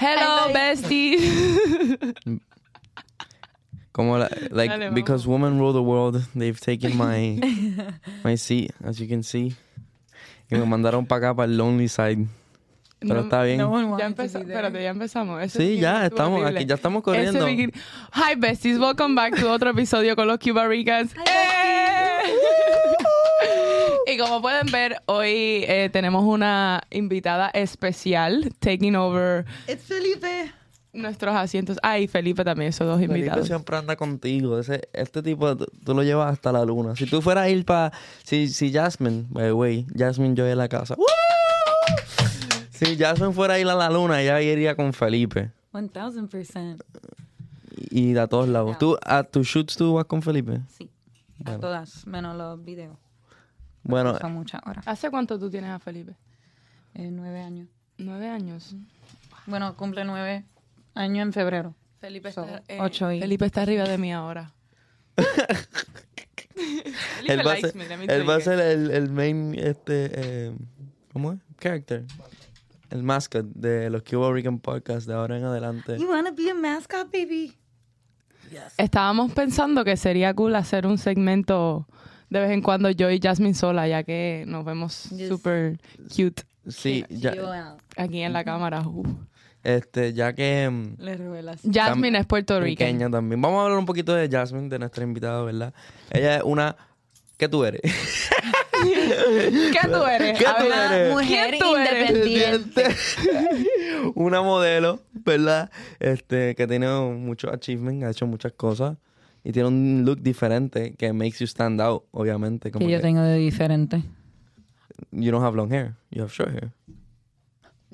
Hello, bestie. Como la, like Dale, because women rule the world, they've taken my my seat, as you can see. Y me mandaron para acá para el lonely side. Pero No- está bien. No one Ya empezamos. Espérate, ya empezamos. Ese sí, ya estamos horrible. aquí, ya estamos corriendo. Hi, besties. Welcome back to otro episodio con los Cuba Ricans. ¡Eh! Y como pueden ver, hoy eh, tenemos una invitada especial, taking over It's Felipe. nuestros asientos. Ay, Felipe también, esos dos Felipe invitados. siempre anda contigo. Ese, este tipo, tú, tú lo llevas hasta la luna. Si tú fueras a ir para... Si, si Jasmine, by the way, Jasmine yo en la casa. ¡Woo! Si Jasmine fuera a ir a la luna, ella iría con Felipe. 1000%. Y de a todos lados. ¿Tú a tus shoots tú vas con Felipe? Sí. A todas, menos los videos. Bueno. ¿Hace cuánto tú tienes a Felipe? Eh, nueve años. Nueve años. Bueno, cumple nueve años en febrero. Felipe So, está, eh, ocho y- Felipe está arriba de mí ahora. Felipe él va ser, me, él va a you. ser el, el main, este, eh, ¿cómo es? Character. El mascot de los Cuba Rican Podcast de ahora en adelante. You wanna be a mascot, baby? Estábamos pensando que sería cool hacer un segmento de vez en cuando yo y Jasmine sola, ya que nos vemos Yes. super cute Sí, ya, aquí en la cámara. Uh. este, ya que mm, Le revelas. Jasmine es puertorriqueña. también. Vamos a hablar un poquito de Jasmine, de nuestra invitada, ¿verdad? Ella es una... ¿Qué tú eres? ¿Qué tú eres? ¿Qué tú eres? Mujer independiente. una modelo, ¿verdad? Este, que tiene muchos achievements, ha hecho muchas cosas y tiene un look diferente que makes you stand out, obviamente. Como Que yo que tengo de diferente. you don't have long hair, you have short hair.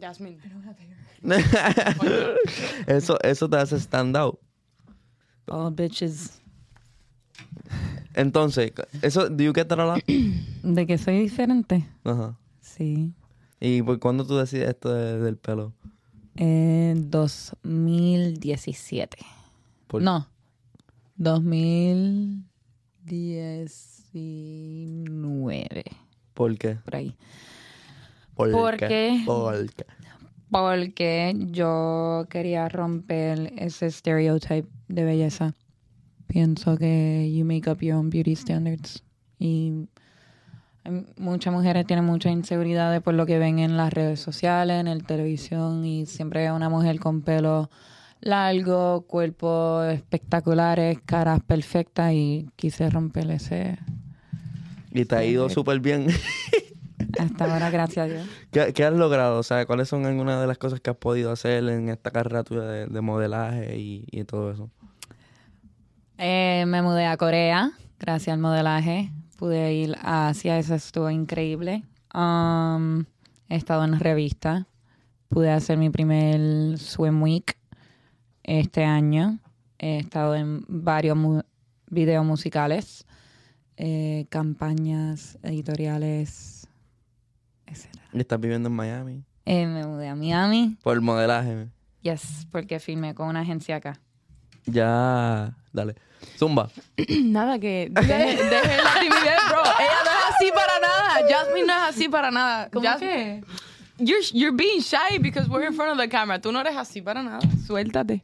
Jasmine. eso, eso te hace stand out. All bitches. Entonces, eso, do you get that a lot? ¿De que soy diferente? Ajá. Sí. ¿Y por cuándo tú decides esto de- del pelo? En 2017. Por- No. 2019. ¿Por qué? Por ahí. ¿Por, ¿Por qué? ¿Por qué? Porque yo quería romper ese stereotype de belleza. Pienso que you make up your own beauty standards. Y muchas mujeres tienen muchas inseguridades por lo que ven en las redes sociales, en el televisión. Y siempre una mujer con pelo largo, cuerpos espectaculares, caras perfectas. Y quise romper ese. Y te ha ido súper bien. Hasta ahora, gracias a Dios. ¿Qué, qué has logrado? O sea, ¿cuáles son algunas de las cosas que has podido hacer en esta carrera tuya de, de modelaje y, y todo eso? Eh, me mudé a Corea gracias al modelaje. Pude ir a Asia, eso estuvo increíble. Um, he estado en revistas. Pude hacer mi primer Swim Week este año. He estado en varios mu- videos musicales, eh, campañas editoriales, etc. Y estás viviendo en Miami. Eh, me mudé a Miami. Por el modelaje. Yes, porque firmé con una agencia acá. Ya, dale. Zumba. Nada que deje, deje la timidez, bro. Ella no es así para nada. Jasmine no es así para nada. Jasmine, You're, you're being shy because we're in front of the camera. Tú no eres así para nada. Suéltate.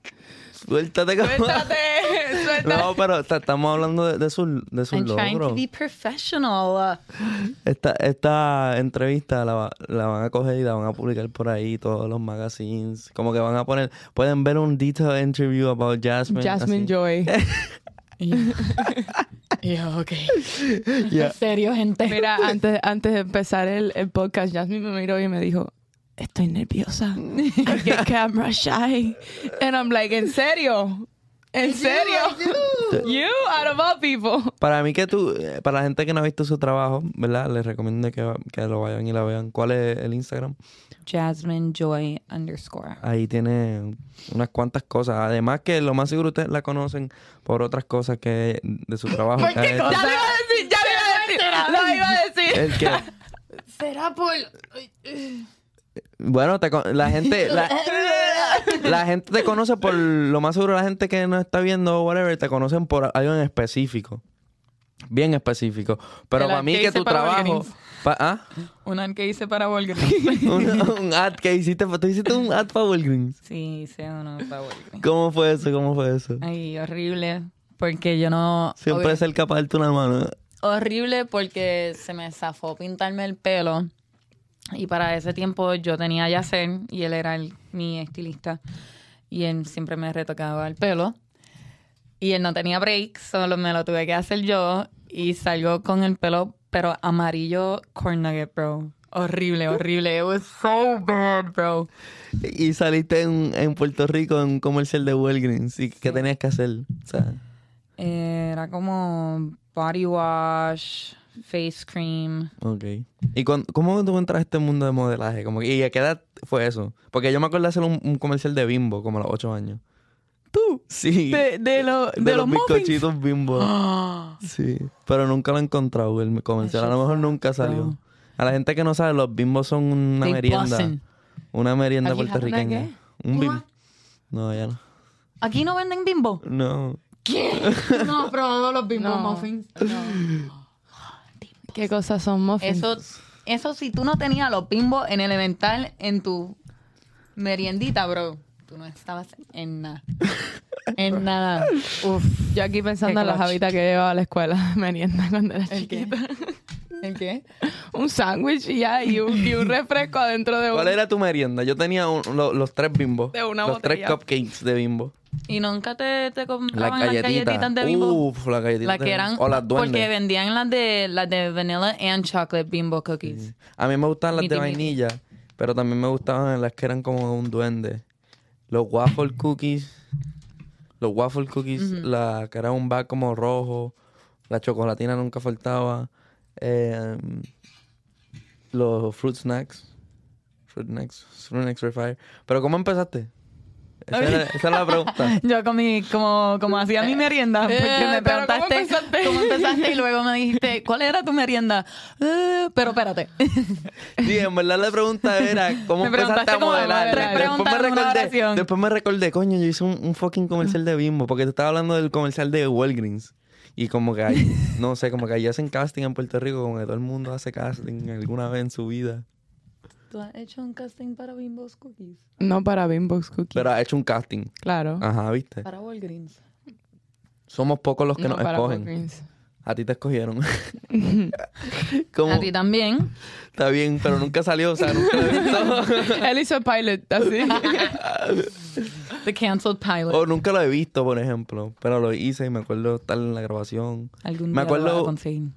Suéltate, cabrón. Suéltate. Suéltate. No, pero ta- estamos hablando de, de su, de su I'm trying to logro. be professional. Esta, esta entrevista la, la van a coger y la van a publicar por ahí, todos los magazines. Como que van a poner, pueden ver un detailed interview about Jasmine. Jasmine así. Joy. Yo, ok. Ya. En serio, gente. Mira, antes, antes de empezar el, el podcast, Jasmine me miró y me dijo, estoy nerviosa. I get camera shy. And I'm like, ¿en serio? ¿En serio? You out of all people. Para mí que tú, eh, para la gente que no ha visto su trabajo, ¿verdad? Les recomiendo que, que lo vayan y la vean. ¿Cuál es el Instagram? Jasmine Joy underscore. Ahí tiene unas cuantas cosas. Además que lo más seguro ustedes la conocen por otras cosas que de su trabajo. ha hecho. Ya lo iba a decir, ya lo iba a decir. Lo iba a decir. El que, Será por. bueno, te con- la gente, la, la gente te conoce por, lo más seguro la gente que no está viendo o whatever, te conocen por algo en específico. Bien específico. Pero para mí que tu trabajo... Pa- ¿Ah? Una que hice para Walgreens. un, un ad que hiciste. ¿Tú hiciste un ad para Walgreens? sí, hice uno para Walgreens. ¿Cómo fue eso? ¿Cómo fue eso? Ay, horrible. Porque yo no... Siempre es el capaz de darte una mano. horrible porque se me zafó pintarme el pelo. Y para ese tiempo yo tenía a Yacer y él era el- mi estilista. Y él siempre me retocaba el pelo. Y él no tenía break, solo me lo tuve que hacer yo. Y salgo con el pelo, pero amarillo corn nugget, bro. Horrible, horrible. It was so bad, bro. Y saliste en, en Puerto Rico en un comercial de Walgreens. ¿Y qué tenías que hacer? O sea, Era como body wash, face cream. ok. ¿Y cuán- cómo tú entras a este mundo de modelaje? Como, ¿Y a qué edad fue eso? Porque yo me acuerdo de hacer un, un comercial de Bimbo, como a los 8 años. ¿Tú? Sí. De, de, lo- de, de los, los muffins. bizcochitos Bimbo. Sí. Pero nunca lo he encontrado, el comercial. A lo mejor nunca salió. A la gente que no sabe, los Bimbos son una They merienda. bussin'. Una merienda Aquí, puertorriqueña. ¿una Un bim. ¿Una? No, ya no. ¿Aquí no venden bimbo? No. ¿Qué? No, probado los bimbo No. muffins. ¿Qué cosas son muffins? Eso, eso si tú no tenías los bimbo en elemental en tu meriendita, bro, tú no estabas en nada. En nada. Uf. Yo aquí pensando Qué en las habitas que llevaba a la escuela merienda cuando era ¿El qué? chiquita. ¿El qué? Un sándwich y ya, y un, y un refresco adentro de un... ¿Cuál era tu merienda? Yo tenía un- lo- los tres bimbos. De una los tres cupcakes de bimbo. ¿Y nunca te, te Las compraban las galletitas. de bimbo? Uf, las galletitas. que Bimbo. eran... O las duendes. Porque vendían las de, las de vanilla and chocolate bimbo cookies. A mí me gustaban las de miti. vainilla, pero también me gustaban las que eran como un duende. Los waffle cookies. Los waffle cookies, la que era un bag como rojo. La chocolatina nunca faltaba. Eh, los fruit snacks. Fruit snacks. Fruit snacks Free Fire. Pero ¿cómo empezaste? Esa, era- esa es la pregunta. Yo comí como, como hacía mi merienda, porque Eh, me pero ¿cómo preguntaste empezaste? cómo empezaste y luego me dijiste, ¿cuál era tu merienda? Eh, pero espérate. Sí, en verdad la pregunta era cómo empezaste preguntaste a modelar. Después me, recordé, después me recordé, coño, yo hice un, un fucking comercial de Bimbo, porque te estaba hablando del comercial de Walgreens. Y como que hay, no sé, como que ahí hacen casting en Puerto Rico, como que todo el mundo hace casting alguna vez en su vida. ¿Tú has hecho un casting para Bimbo's Cookies? No para Bimbo's Cookies. Pero ha hecho un casting. claro. Ajá, ¿viste? Para Walgreens. Somos pocos los que no nos para escogen. Walgreens. A ti te escogieron. como, A ti también. está bien, pero nunca salió, o sea, nunca lo he visto. Él hizo el pilot, así. The canceled pilot. o nunca lo he visto, por ejemplo. Pero lo hice y me acuerdo estar en la grabación. Algún me día lo vas a acuerdo- conseguir.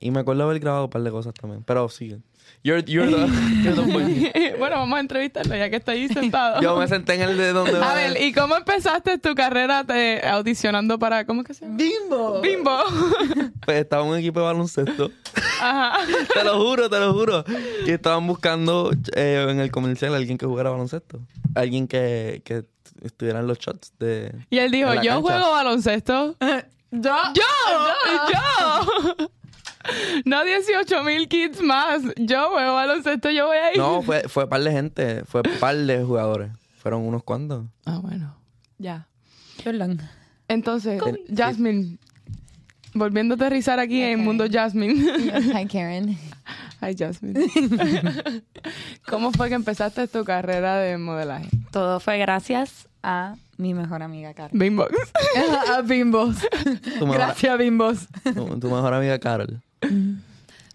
Y me acuerdo haber grabado un par de cosas también. Pero sigue. You're, you're the, you're the bueno, vamos a entrevistarlo ya que está ahí sentado. Yo me senté en el de donde a ver, ¿y cómo empezaste tu carrera de audicionando para... ¿Cómo es que se llama? ¡Bimbo! Bimbo. Pues estaba en un equipo de baloncesto. Ajá. te lo juro, te lo juro. Y estaban buscando eh, en el comercial alguien que jugara baloncesto. Alguien que, que estuviera en los shots de... Y él dijo, yo cancha. juego baloncesto. ¡Yo! ¡Yo! ¡Yo! No 18 mil kids más. Yo juego baloncesto, yo voy ahí. No, fue, fue par de gente. Fue par de jugadores. Fueron unos cuantos. Ah, bueno. Ya. Entonces, Jasmine, volviendo a aterrizar aquí en Ok. Mundo Jasmine. Hi, Karen. Hi, Jasmine. ¿Cómo fue que empezaste tu carrera de modelaje? Todo fue gracias a mi mejor amiga. Bimbo. a Bimbos. Gracias, Bimbos. tu, tu mejor amiga Carol.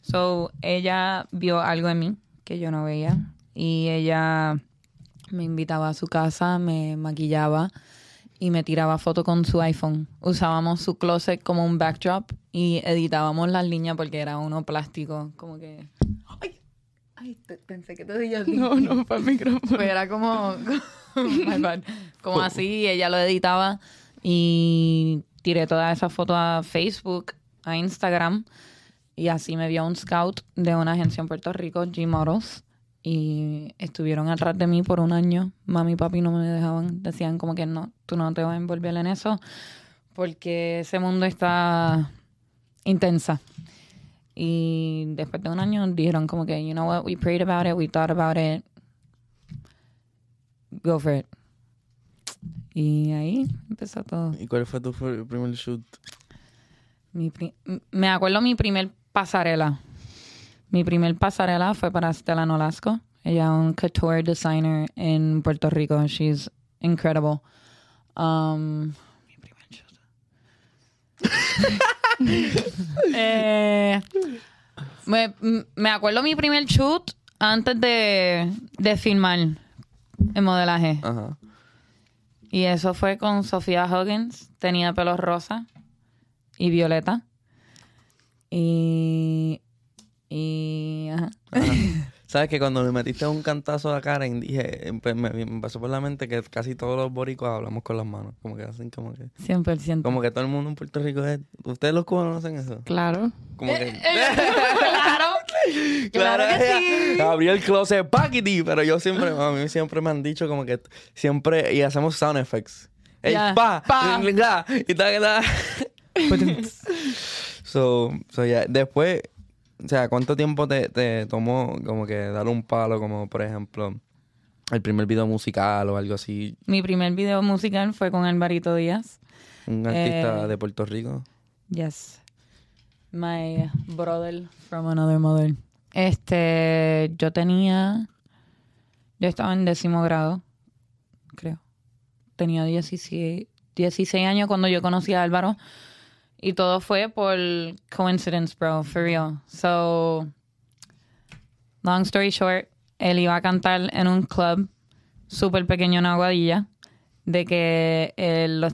So, ella vio algo en mí que yo no veía y ella me invitaba a su casa, me maquillaba y me tiraba fotos con su iPhone. Usábamos su closet como un backdrop y editábamos las líneas porque era uno plástico, como que... ¡Ay! Ay, te- pensé que te decía así. No, no, fue el micrófono. Pues era como, my bad. como así, ella lo editaba y tiré todas esas fotos a Facebook, a Instagram y así me vio un scout de una agencia en Puerto Rico, G Models, y estuvieron atrás de mí por un año. Mami y papi no me dejaban, decían como que no, tú no te vas a envolver en eso porque ese mundo está intensa. Y después de un año dijeron como que, you know what, we prayed about it, we thought about it, go for it. Y ahí empezó todo. ¿Y cuál fue tu primer shoot? Mi me acuerdo mi primer pasarela. Mi primer pasarela fue para Stella Nolasco. Ella es un couture designer en Puerto Rico. She's incredible. Um, mi primer shoot. Eh, me, me acuerdo mi primer shoot antes de, de filmar en modelaje. Ajá. Y eso fue con Sofía Huggins. Tenía pelo rosa y violeta. Y. Y. ajá. ¿Sabes que cuando me metiste un cantazo a Karen, dije, eh, pues, me, me pasó por la mente que casi todos los boricuas hablamos con las manos. Como que hacen como que... 100%. Como que todo el mundo en Puerto Rico es... ¿Ustedes los cubanos hacen eso? Claro. Como que... Eh, claro. Claro que ella sí. Abrió el closet, paquiti, pero yo siempre, a mí siempre me han dicho como que siempre, y hacemos sound effects. El Ya. pa, Pa. y la, y tal, tal. So, so ya, después, o sea, ¿cuánto tiempo te, te tomó como que dar un palo, como por ejemplo, el primer video musical o algo así, Mi primer video musical fue con Alvarito Díaz. un artista Eh, de Puerto Rico? Yes. My brother from another mother. Este, yo tenía, yo estaba en décimo grado, creo. Tenía 16, 16 años cuando yo conocí a Álvaro. Y todo fue por coincidence, bro, for real. So, long story short, él iba a cantar en un club súper pequeño en Aguadilla, de que eh, los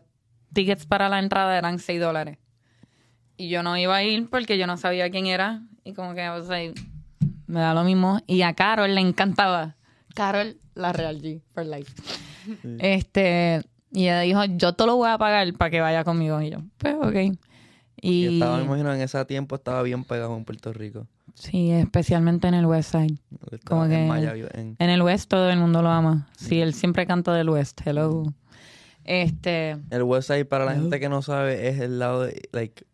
tickets para la entrada eran 6 dólares. Y yo no iba a ir porque yo no sabía quién era. Y como que, o sea, me da lo mismo. Y a Carol le encantaba. Carol, la Real G, for life. Este, y ella dijo, yo te lo voy a pagar para que vaya conmigo. Y yo, pues, ok. Y Y, estaba, me imagino, en ese tiempo estaba bien pegado en Puerto Rico. sí, especialmente en el West Side. Como en que- Miami, en- En el West todo el mundo lo ama. Sí, él siempre canta del West. Hello. Este, El West Side, para la gente que no sabe, es el lado de, like,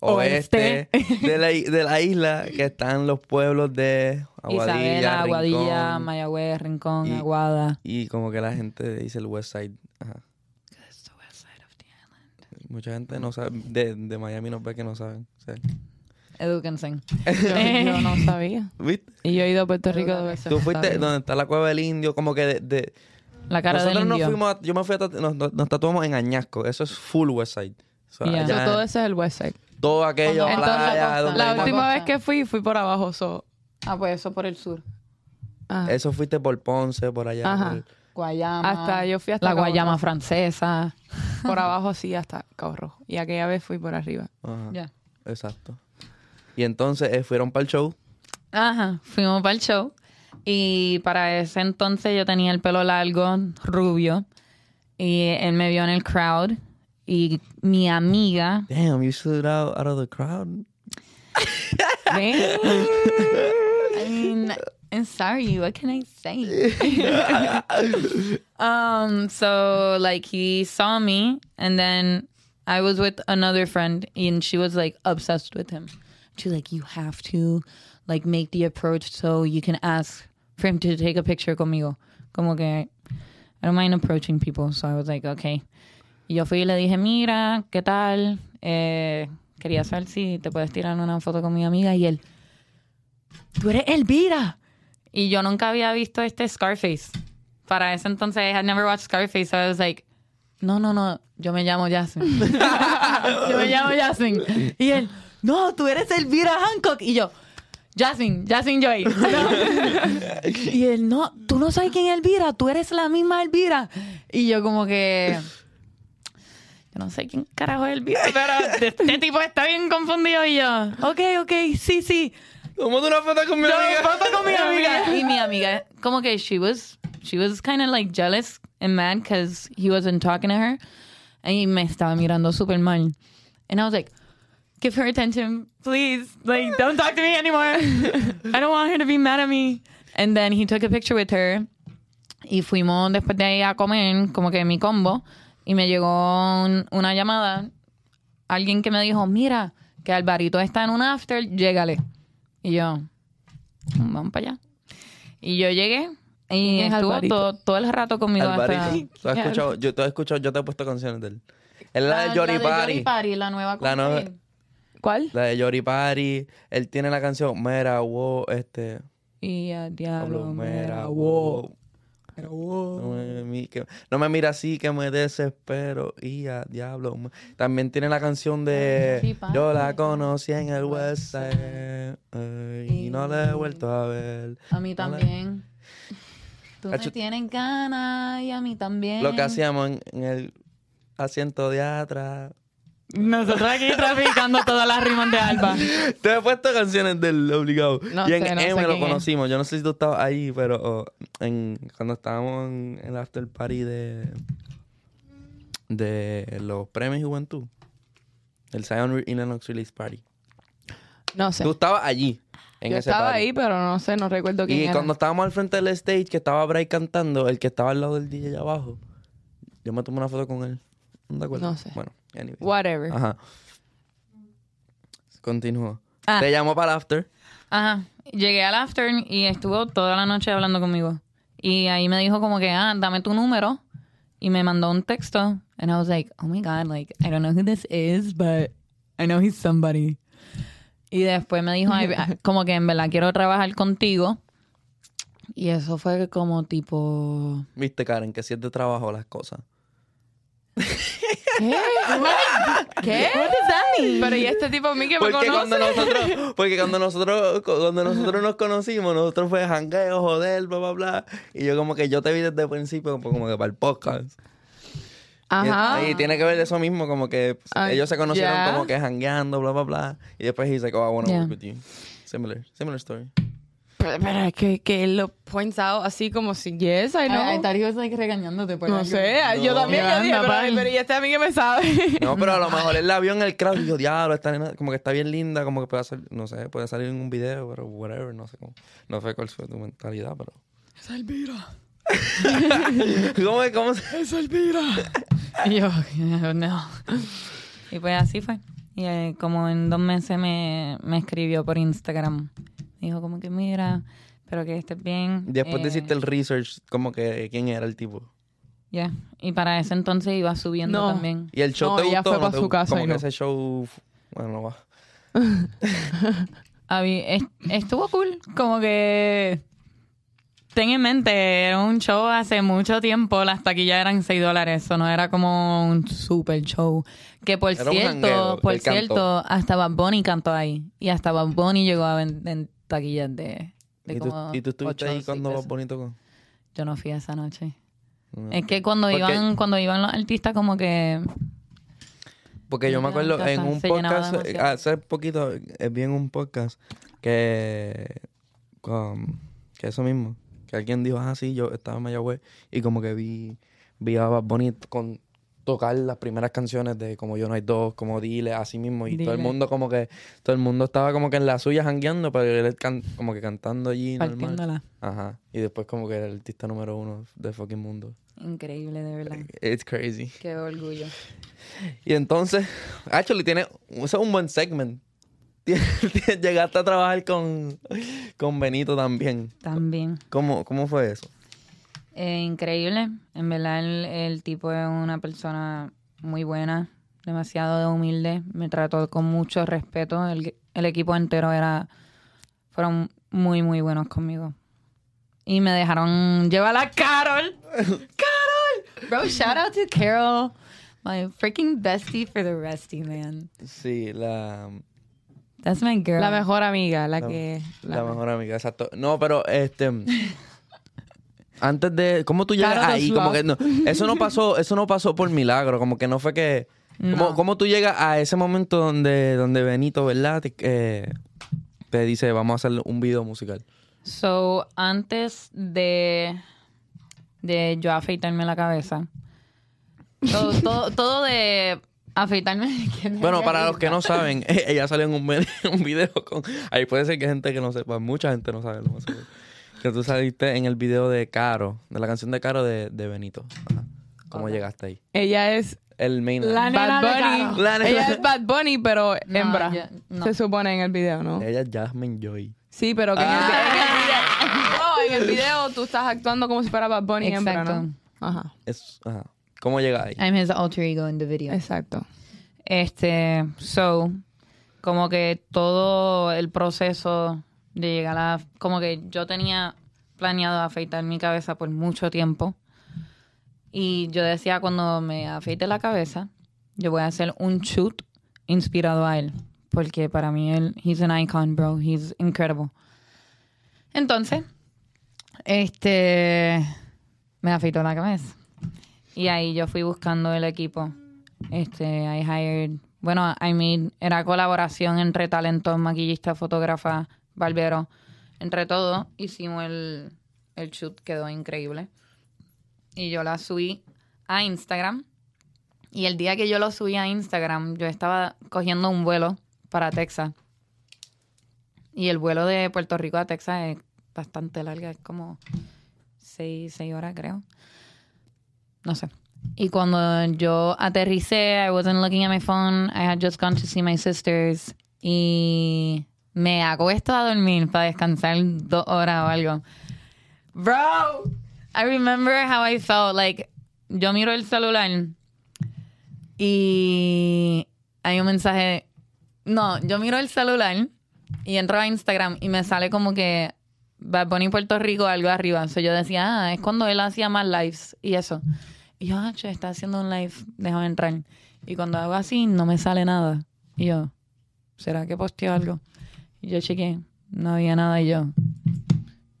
oeste, Oeste. de, la, de la isla, que están los pueblos de Aguadilla, Isabela, Aguadilla, Rincón, Mayagüez, Rincón, Y- Aguada. Y como que la gente dice el West Side. Ajá. It's the West Side of the island. Mucha gente no sabe, de, de Miami nos ve que no saben. o sea. Edúquense. Yo, yo no sabía. ¿Viste? Y yo he ido a Puerto Rico dos veces. Tú fuiste ¿sabes? donde está la cueva del indio, como que de... de- La cara nosotros del nos indio. fuimos, a- yo me fui a, tatu- nos, nos- nos tatuamos en Añasco, eso es full West Side. O sea, Yeah. todo ese es el West Side. todo aquello, Entonces, playa, la donde La última costa. vez que fui, fui por abajo. So, Ah, pues eso por el sur. ah, Eso fuiste por Ponce, por allá. Ajá. por- Guayama. Hasta yo fui hasta La Cabo Guayama Rojo. francesa. por abajo sí hasta Cabo Rojo. Y aquella vez fui por arriba. Ajá. Ya. Exacto. Y entonces eh, fueron para el show. Ajá, fuimos para el show. Y para ese entonces yo tenía el pelo largo, rubio. Y él me vio en el crowd. Y mi amiga. Damn, you stood out, out of the crowd. I mean, I'm sorry. What can I say? um. So like he saw me, and then I was with another friend, and she was like obsessed with him. She's like, you have to like make the approach so you can ask for him to take a picture conmigo. Como que I don't mind approaching people, so I was like, okay. Y yo fui y le dije, mira, ¿qué tal? Eh, quería saber si te puedes tirar una foto con mi amiga. Y él, tú eres Elvira. Y yo nunca había visto este Scarface. Para ese entonces, I had never watched Scarface, so I was like, no, no, no, yo me llamo Jasmine. yo me llamo Jasmine. Y él, no, tú eres Elvira Hancock. Y yo, Jasmine, Jasmine Joy. y él, no, tú no sabes quién es Elvira, tú eres la misma Elvira. Y yo como que... Yo no sé quién carajo es Elvira, pero este tipo está bien confundido y yo, ok, ok, sí, sí. Tómate una foto con mi amiga. foto con mi amiga. Y mi amiga, como que she was, she was kind of like jealous and mad because he wasn't talking to her. Y me estaba mirando súper mal. And I was like, give her attention, please. Like, don't talk to me anymore. I don't want her to be mad at me. And then he took a picture with her. Y fuimos después de ahí a comer, como que mi combo. Y me llegó un- una llamada. Alguien que me dijo, mira, que Alvarito está en un after, llégale. Y yo, vamos para allá. Y yo llegué y ¿Quién es estuvo todo, todo el rato conmigo. hasta- Alvarito. ¿Tú has escuchado? Yo, tú has escuchado, yo te he puesto canciones de él. Es la Ah, de Jory la de Party. Jory Party, la nueva La. ¿Cuál? La de Yori Party. Él tiene la canción Mera Wo, este. Y a diablo, mera, Wow. No me, mi- que- no me mira así que me desespero y a diablo. También tiene la canción de Sí. Yo la conocí en el West Side eh, y no la he vuelto a ver. A mí No la- también. Tú me tienes ganas y a mí también. Lo que hacíamos en, en el asiento de atrás. Nosotros aquí traficando todas las rimas de Alba. Te he puesto canciones del obligado. No y en sé, no M lo es. conocimos. Yo no sé si tú estabas ahí, pero oh, en, cuando estábamos en el after party de, de los premios Juventud, el Zion Re- Illinois Release Party. No sé. Tú estabas allí. En Yo ese estaba party. ahí, pero no sé, no recuerdo quién Y era. cuando estábamos al frente del stage, que estaba Bray cantando, el que estaba al lado del DJ allá abajo, yo me tomé una foto con él. ¿No te acuerdas? No sé. Bueno, anyway. Whatever. Ajá. Continúa. Ah. Te llamó para el after. Ajá. Llegué al after y estuvo toda la noche hablando conmigo. Y ahí me dijo como que, ah, dame tu número. Y me mandó un texto. And I was like, oh my God, like, I don't know who this is, but I know he's somebody. Y después me dijo, "Ay, como que en verdad quiero trabajar contigo. Y eso fue como tipo... Viste, Karen, que si es de trabajo las cosas. ¿Qué? ¿Qué? Pero y este tipo a mí que me Porque conoce. cuando nosotros, porque cuando nosotros, cuando nosotros nos conocimos, nosotros fue jangueo, joder, bla, bla, bla. Y yo como que yo te vi desde el principio, como como que para el podcast. Ajá. Y, y tiene que ver eso mismo, como que pues, Ah, ellos se conocieron como que jangueando, bla, bla, bla. Y después he's like, oh, I want to Yeah. work with you. Similar, similar story. Pero, pero es que, que lo points out así como si, yes, I know. He was like regañándote por no algo. sé, yo también Ya, yo dije, anda, pero, pal. pero y este a mí que me sabe. No, pero a lo mejor él la vio en el crowd y dijo, diablo, esta nena como que está bien linda, como que puede hacer, no sé, puede salir en un video, pero whatever, no sé cómo. No sé cuál fue tu mentalidad, pero. Es Elvira. ¿Cómo es? ¿Cómo se- Es Elvira. Y yo, no. Y pues así fue. Y eh, como en dos meses me, me escribió por Instagram. Dijo como que mira, espero que estés bien. Después Eh, hiciste el research, como que quién era el tipo. Ya. Y para ese entonces iba subiendo No. también. Y el show No, te ella gustó, fue ¿no su casa Como y que no. ese show, bueno, no va. Estuvo cool. Como que. Ten en mente, era un show hace mucho tiempo, las taquillas eran 6 dólares, eso no era como un super show. Que por Era cierto, jangueo, por cantó. cierto, hasta Bad Bunny cantó ahí. Y hasta Bad Bunny llegó a vender taquillas de, de ¿Y tú, como y tú estuviste ahí cuando. Más Bonito con? Yo no fui esa noche. No. Es que cuando Porque- iban, cuando iban los artistas como que Porque yo me acuerdo en un podcast, hace poquito, eh, vi en un podcast que, um, que eso mismo, que alguien dijo, ah, sí, yo estaba en Mayagüez y como que vi, vi a Bad Bunny con tocar las primeras canciones de como Yo No Hay Dos, como Dile, así mismo, y todo el mundo como que, todo el mundo estaba como que en la suya jangueando, pero él can- como que cantando allí normal. Ajá, y después como que era el artista número uno del fucking mundo. Increíble, de verdad. It's crazy. Qué orgullo. Y entonces, actually, tiene, eso es un buen segment. Llegaste a trabajar con, con Benito también. También. ¿Cómo, ¿Cómo fue eso? Eh, increíble. En verdad, el, el tipo es una persona muy buena, demasiado humilde. Me trató con mucho respeto. El, el equipo entero era. Fueron muy, muy buenos conmigo. Y me dejaron llevar a Carol. ¡Carol! Bro, shout out to Carol. My freaking bestie for the resty, man. Sí, la, That's my girl. La mejor amiga, la La- que... la mejor amiga, exacto. No, pero este... Antes de... ¿Cómo tú llegas ahí? Como que no, eso no pasó, eso no pasó por milagro, como que no fue que... ¿Cómo, No. cómo tú llegas a ese momento donde, donde Benito, ¿verdad? Te, eh, te dice, vamos a hacer un video musical. So, antes de, de yo afeitarme la cabeza, todo, todo, todo de afeitarme. Bueno, para los que no saben, ella salió en un, un video con... Ahí puede ser que gente que no sepa, mucha gente no sabe lo más seguro. Que tú saliste en el video de Caro, de la canción de Caro de, de Benito. Ajá. ¿Cómo llegaste ahí? Ella es El main... La nena Bad Bunny. Caro. La nena- Ella es Bad Bunny, pero No, hembra. no. Se supone en el video, ¿no? Ella es Jasmine Joy. Sí, pero que en, el, Ah. en el video... No, en el video tú estás actuando como si fuera Bad Bunny hembra, Exacto. ¿no? Ajá, Es, ajá. ¿Cómo llega ahí? I'm his alter ego in the video. exacto. Este, so, como que todo el proceso de llegar a... Como que yo tenía planeado afeitar mi cabeza por mucho tiempo. Y yo decía, cuando me afeite la cabeza, yo voy a hacer un shoot inspirado a él. Porque para mí él, he's an icon, bro. He's incredible. Entonces, este, me afeitó la cabeza. Y ahí yo fui buscando el equipo. Este, I hired, bueno, I made, era colaboración entre talentos, maquillista, fotógrafa, barbero. Entre todo, hicimos el, el shoot, quedó increíble. Y yo la subí a Instagram. Y el día que yo lo subí a Instagram, yo estaba cogiendo un vuelo para Texas. Y el vuelo de Puerto Rico a Texas es bastante larga, es como seis, seis horas, creo. No sé. Y cuando yo aterricé, I wasn't looking at my phone. I had just gone to see my sisters. Y me acuesto a dormir para descansar dos horas o algo. Bro, I remember how I felt. Like, yo miro el celular y hay un mensaje. No, yo miro el celular y entro a Instagram y me sale como que Bad Bunny Puerto Rico algo arriba. So yo decía, ah, es cuando él hacía más lives y eso. Y yo, ah, está haciendo un live, déjame entrar. Y cuando hago así, no me sale nada. Y yo, ¿será que posteó algo? Yo chequé, no había nada. Y yo,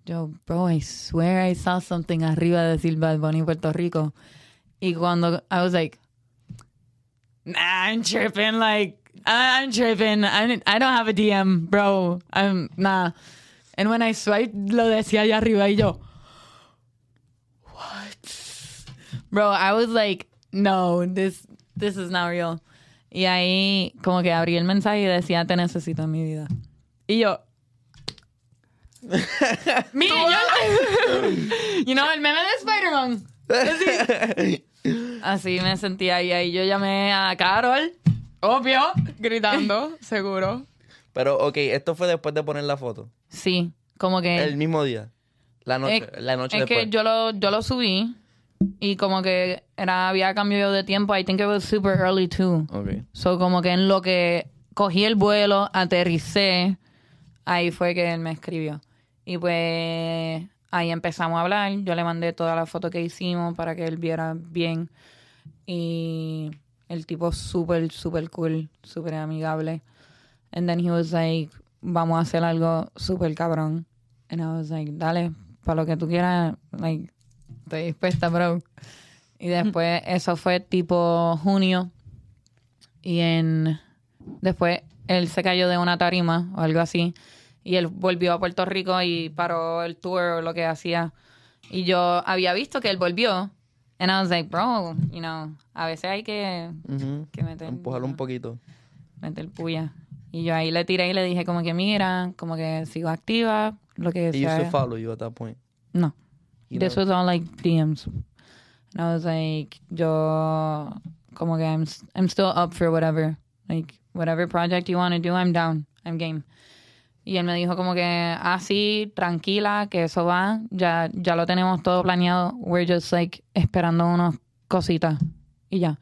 yo, bro, I swear I saw something arriba de Bad Bunny Puerto Rico. Y cuando, I was like, nah, I'm tripping, like, I'm tripping. I, I don't have a DM, bro. I'm, nah. And when I swipe, lo decía allá arriba y yo, what? Bro, I was like, no, this, this is not real. Y ahí como que abrí el mensaje y decía, te necesito en mi vida. Y yo... Mira, yo... you know, el meme de Spider-Man. Así, así me sentía y ahí yo llamé a Carol, obvio. Gritando, seguro. Pero, ok, esto fue después de poner la foto. Sí, como que... El mismo día. La noche, es, la noche es después. que yo lo, yo lo subí y como que era, había cambio de tiempo. I think it was super early too. Ok. So como que en lo que cogí el vuelo, aterricé, ahí fue que él me escribió. Y pues ahí empezamos a hablar. Yo le mandé toda la foto que hicimos para que él viera bien. Y el tipo súper, súper cool, súper amigable. And then he was like, vamos a hacer algo súper cabrón. And I was like, dale, para lo que tú quieras, like, estoy dispuesta, bro. Y después, eso fue tipo junio. Y en. Después, él se cayó de una tarima o algo así. Y él volvió a Puerto Rico y paró el tour o lo que hacía. Y yo había visto que él volvió. And I was like, bro, you know, a veces hay que, Ujú. que meter. Empujarlo un poquito. meter puya. Y yo ahí le tiré y le dije como que mira, como que sigo activa, lo que He used to sea. follow you at that point. No. You This know. was all like DMs. And I was like, yo, como que I'm, I'm still up for whatever. Like, whatever project you want to do, I'm down. I'm game. Y él me dijo como que así, tranquila, que eso va, ya, ya lo tenemos todo planeado. We're just like esperando unas cositas y ya.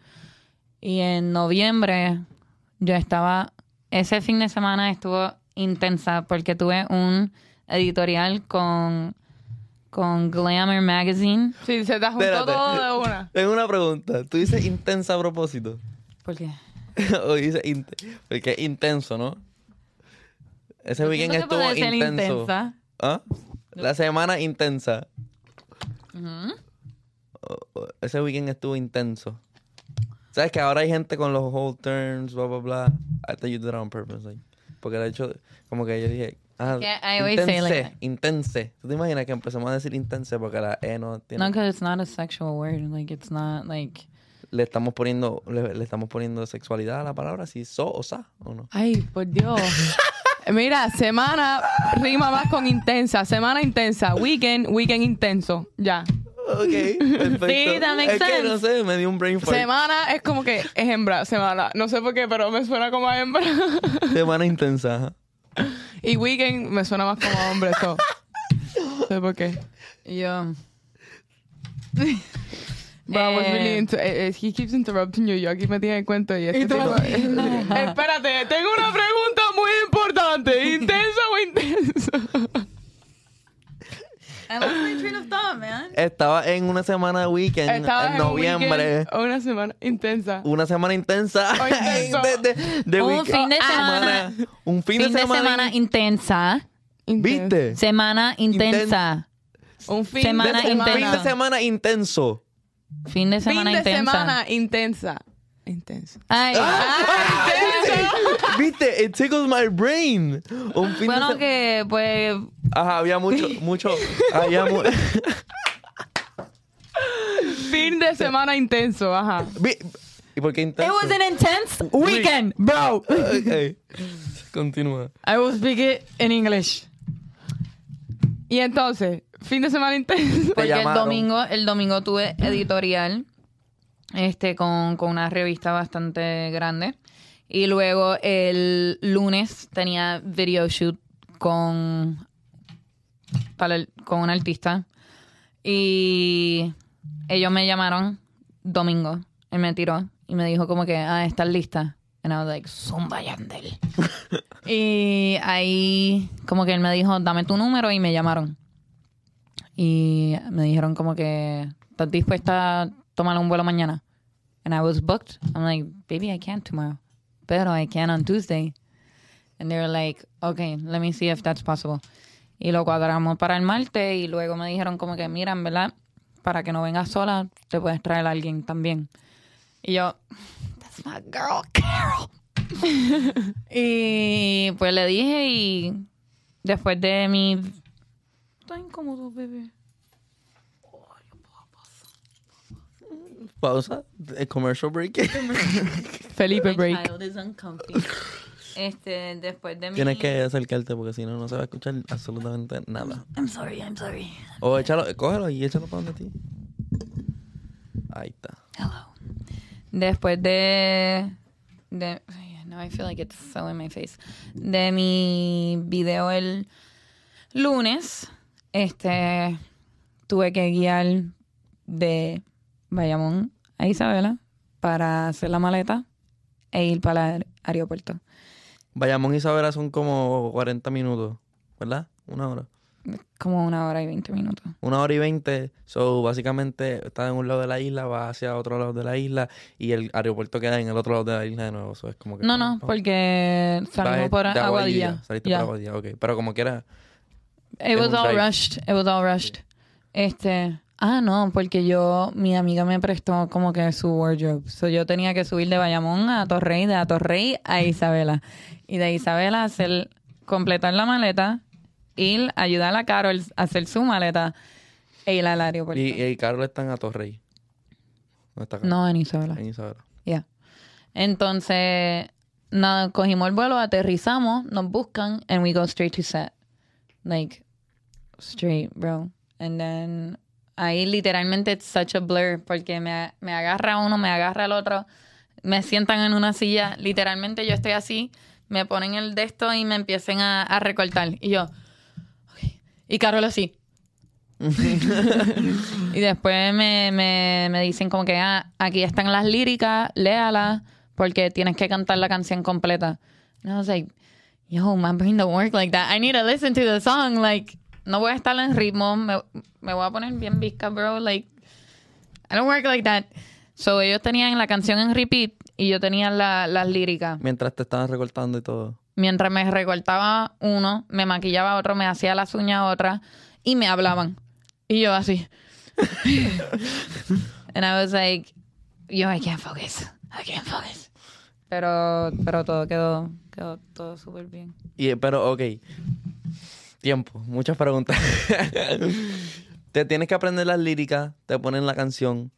Y en noviembre yo estaba, ese fin de semana estuvo intensa porque tuve un editorial con, con Glamour Magazine. Sí, se te juntó Espérate. todo de una. Tengo una pregunta. ¿Tú dices intensa a propósito? ¿Por qué? o dices inte- porque es intenso, ¿no? Ese weekend estuvo puede ser intenso. intensa. ¿Ah? La semana intensa. Ujú. O- o- Ese weekend estuvo intenso. ¿Sabes que ahora hay gente con los whole turns, bla, bla, bla? I thought you did it on purpose. like, porque de hecho, como que yo dije... Ah, Yeah, intense, like intense. ¿Tú te imaginas que empecemos a decir intense porque la E no tiene... No, because it's not a sexual word. Like, it's not like... le estamos poniendo le, le estamos poniendo sexualidad a la palabra, si so o sa o no. Ay, por Dios. Mira, semana rima más con intensa. Semana intensa. Weekend, weekend intenso. Ya. Ok, perfecto. Sí, that makes es que sense. no sé, me dio un brain fart. Semana es como que es hembra. Semana. No sé por qué, pero me suena como a hembra. Semana intensa. y weekend me suena más como a hombre. So. No sé por qué. Y yo... But was really into. He keeps interrupting you. Yo aquí me tiene el cuento y este ¿Y tipo... Espérate, tengo una pregunta muy importante. ¿Intensa o intensa? Estaba en una semana de weekend en noviembre. En una semana intensa. Una semana intensa. de, de, de un ah, fin de semana. Ah. Un fin, fin de, semana. intensa. ¿Viste? Semana intensa. Inten un fin semana de semana. Intenso. Fin de semana intenso. Fin de semana fin de intensa. semana intensa. Intensa. Ay, Ah, ¿Viste? It tickles my brain. Un fin bueno de que pues Ajá, había mucho, mucho. Había mu- Fin de semana intenso, ajá. ¿Y por qué it intenso? was an intense weekend, bro. Ok. Continúa. I will speak it in English. Y entonces, fin de semana intenso. Te Porque el domingo, el domingo tuve editorial este con, con una revista bastante grande. Y luego el lunes tenía video shoot con, para el- con un artista. Y ellos me llamaron domingo. Él me tiró y me dijo como que, ah, ¿estás lista? And I was like, Zumba Yandel. y ahí como que él me dijo, dame tu número y me llamaron. Y me dijeron como que, ¿estás dispuesta a tomar un vuelo mañana? And I was booked. I'm like, baby, I can't tomorrow. Pero I can on Tuesday. And they were like, okay, let me see if that's possible. Y lo cuadramos para el martes y luego me dijeron como que, mira, en verdad, para que no vengas sola, te puedes traer a alguien también. Y yo, that's my girl, Carol. y pues le dije y después de mi... Está incómodo, bebé. Pausa. El commercial break. Felipe Break. Este, después de mi... Tienes que acercarte porque si no, no se va a escuchar absolutamente nada. I'm sorry, I'm sorry. O échalo, cógelo y échalo para donde ti. Ahí está. Hello. Después de... de now I feel like it's so in my face. De mi video el lunes, este, tuve que guiar de Bayamón a Isabela para hacer la maleta e ir para el aeropuerto. Bayamón y Isabela son como 40 minutos, ¿verdad? Una hora. Como una hora y veinte minutos. Una hora y 20. So, básicamente, estás en un lado de la isla, vas hacia otro lado de la isla y el aeropuerto queda en el otro lado de la isla de nuevo. So, es como que No, no, porque salimos por Aguadilla. Saliste Ya. por Aguadilla, ok. Pero como quiera, It was all drive. rushed. It was all rushed. Este, ah, no, porque yo, mi amiga me prestó como que su wardrobe. So yo tenía que subir de Bayamón a Torrey, de a Torrey a Isabela. Y de Isabela hacer, completar la maleta, ir, ayudar a Carol a hacer su maleta e ir al aeropuerto. y, y Carlos está en Atorrey. ¿Dónde está? No, en Isabela. En Isabela. Yeah. Entonces, nada, cogimos el vuelo, aterrizamos, nos buscan, and we go straight to set. Like, straight, bro. And then, ahí literalmente it's such a blur, porque me, me agarra uno, me agarra el otro, me sientan en una silla, literalmente yo estoy así, me ponen el de esto y me empiecen a, a recortar. Y yo, ok. Y Carol así. y después me, me, me dicen como que ah, aquí están las líricas, léalas, porque tienes que cantar la canción completa. I was like, yo, my brain don't work like that. I need to listen to the song. Like, no voy a estar en ritmo, me, me voy a poner bien visca, bro. Like, I don't work like that. So ellos tenían la canción en repeat y yo tenía la- las líricas. Mientras te estaban recortando y todo. Mientras me recortaba uno, me maquillaba otro, me hacía las uñas otra y me hablaban. Y yo así. And I was like, yo, I can't focus. I can't focus. Pero, pero todo quedó, quedó todo súper bien. Y, pero, ok. Tiempo. Muchas preguntas. te tienes que aprender las líricas, te ponen la canción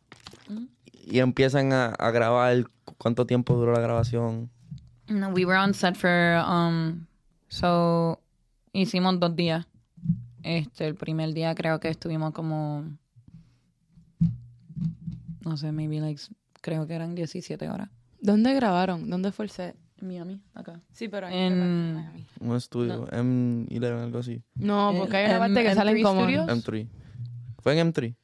y empiezan a, a grabar. ¿Cuánto tiempo duró la grabación? No, we were on set for, um, so, hicimos dos días. Este, el primer día creo que estuvimos como, no sé, maybe like, creo que eran 17 horas. ¿Dónde grabaron? ¿Dónde fue el set? En Miami, acá. Sí, pero En- Un estudio. M11, algo así. No, porque hay una En- parte que en salen Three como... Studios. M3. Fue en M3.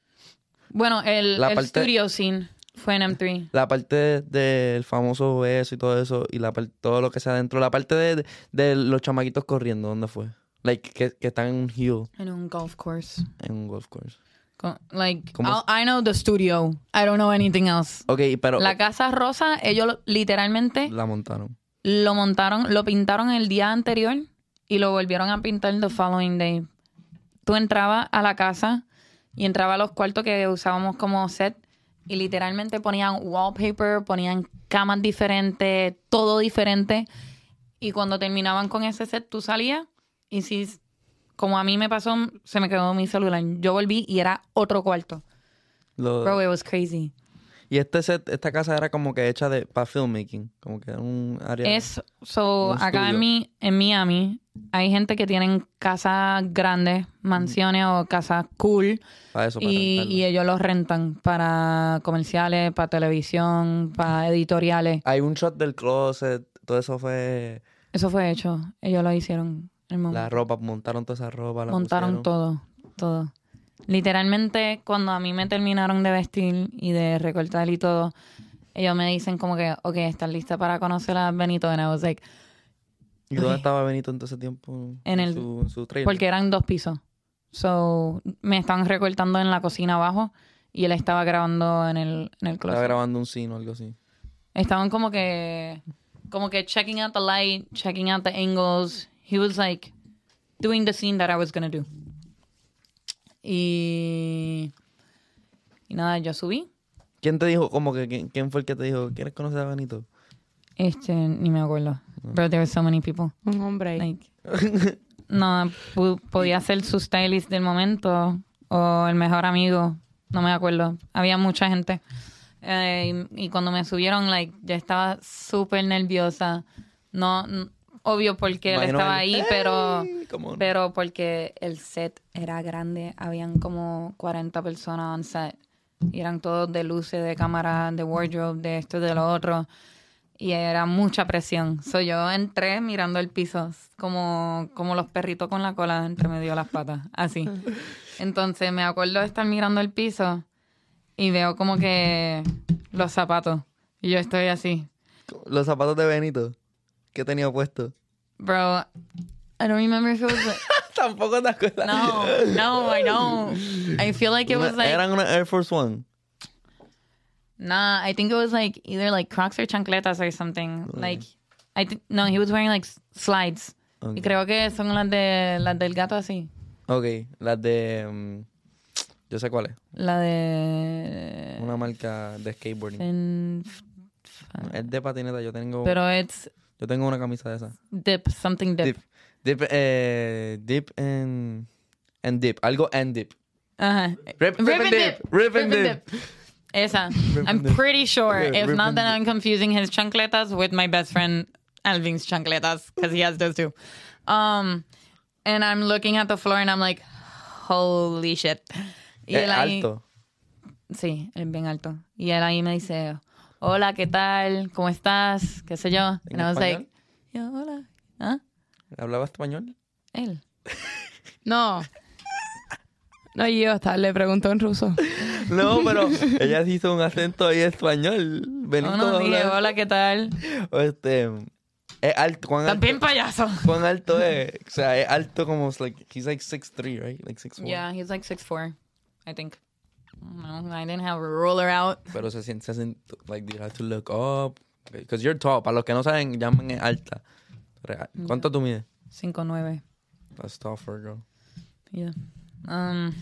Bueno, el, La el parte- studio scene fue en M3. La parte del famoso beso y todo eso, y la parte, todo lo que sea adentro. La parte de, de los chamaquitos corriendo, ¿dónde fue? Like, que, que están en un hill, En un golf course. en un golf course. Like, ¿Cómo I'll- I know the studio. I don't know anything else. Ok, pero La casa rosa, ellos lo- literalmente la montaron. lo montaron, lo pintaron el día anterior y lo volvieron a pintar the following day. Tú entrabas a la casa y entrabas a los cuartos que usábamos como set y literalmente ponían wallpaper, ponían camas diferentes, todo diferente. Y cuando terminaban con ese set, tú salías y si, como a mí me pasó, se me quedó mi celular. Yo volví y era otro cuarto. Lo- Bro, it was crazy. y este set, esta casa era como que hecha de para filmmaking, como que era un área. Es, so, Un acá en, mi, en Miami hay gente que tienen casas grandes, mansiones o casas cool para eso, para y, y ellos los rentan para comerciales, para televisión, para editoriales. Hay un shot del closet, todo eso fue Eso fue hecho, ellos lo hicieron. La ropa, montaron toda esa ropa, la montaron pusieron. todo, todo. Literalmente, cuando a mí me terminaron de vestir y de recortar y todo, ellos me dicen como que, ok, ¿estás lista para conocer a Benito? And I was like, ¿Y dónde estaba Benito en todo ese tiempo? En el- su, en su trailer. Porque eran dos pisos. So, me estaban recortando en la cocina abajo y él estaba grabando en el, en el Estaba closet. grabando un scene o algo así. Estaban como que, como que checking out the light, checking out the angles. He was like doing the scene that I was gonna do. Y, y nada, yo subí. ¿Quién te dijo, como que, quién, quién fue el que te dijo, ¿quieres conocer a Benito? Este, ni me acuerdo. But there were so many people. Un hombre. Like, no, podía ser su stylist del momento o el mejor amigo, no me acuerdo. Había mucha gente. Eh, y, y cuando me subieron, like, ya estaba súper nerviosa. No, obvio porque él estaba ahí, pero, pero porque el set era grande. Habían como 40 personas on set. Y eran todos de luces, de cámara, de wardrobe, de esto, de lo otro y era mucha presión. So, yo entré mirando el piso, como, como los perritos con la cola entre medio de las patas, así. Entonces me acuerdo de estar mirando el piso y veo como que los zapatos. Y yo estoy así. Los zapatos de Benito. ¿Qué tenía puesto? Bro, I don't remember if it was... like- Tampoco te acuerdas. no, no, I don't. I feel like it was like... Eran una Air Force One. Nah, I think it was like either like Crocs or chancletas or something. Like, I think... No, he was wearing like slides. Y Ok. creo que son las de las del gato así. Ok, las de... mm, yo sé cuál es. La de. Una marca de skateboarding. Fin- Es de patineta. Yo tengo, Pero it's yo tengo una camisa de esa. dip, something dip. Dip. Dip, eh, dip and, and dip. Algo and dip. Ajá. Rip, rip and dip. Rip and dip. Esa. Rip I'm dip. pretty sure. Yeah, if rip not, then dip. I'm confusing his chancletas with my best friend Alvin's chancletas because he has those too. Um, and I'm looking at the floor and I'm like, holy shit. Y él ahí- alto. Sí, es bien alto. Y él ahí me dice, hola, ¿qué tal? ¿Cómo estás? ¿Qué sé yo? ¿En And I was español? like, yeah, hola. ¿Ah? ¿Hablaba español? Él. No. No, yo hasta le preguntó en ruso. No, pero ella sí hizo un acento ahí español. Benito No, no, dije, hola, ¿qué tal? Este, es alto. ¿Cuán alto, También payaso. cuán alto es? O sea, es alto como, like, he's like 6'3", right? Like 6'4". Yeah, he's like 6'4", I think. No, I didn't have a ruler out. Pero se siente, se siente, like, you have to look up. Because you're tall. Para los que no saben, llaman es alta. ¿Cuánto tú mides? 5'9". That's tall for a girl. Yeah. Um,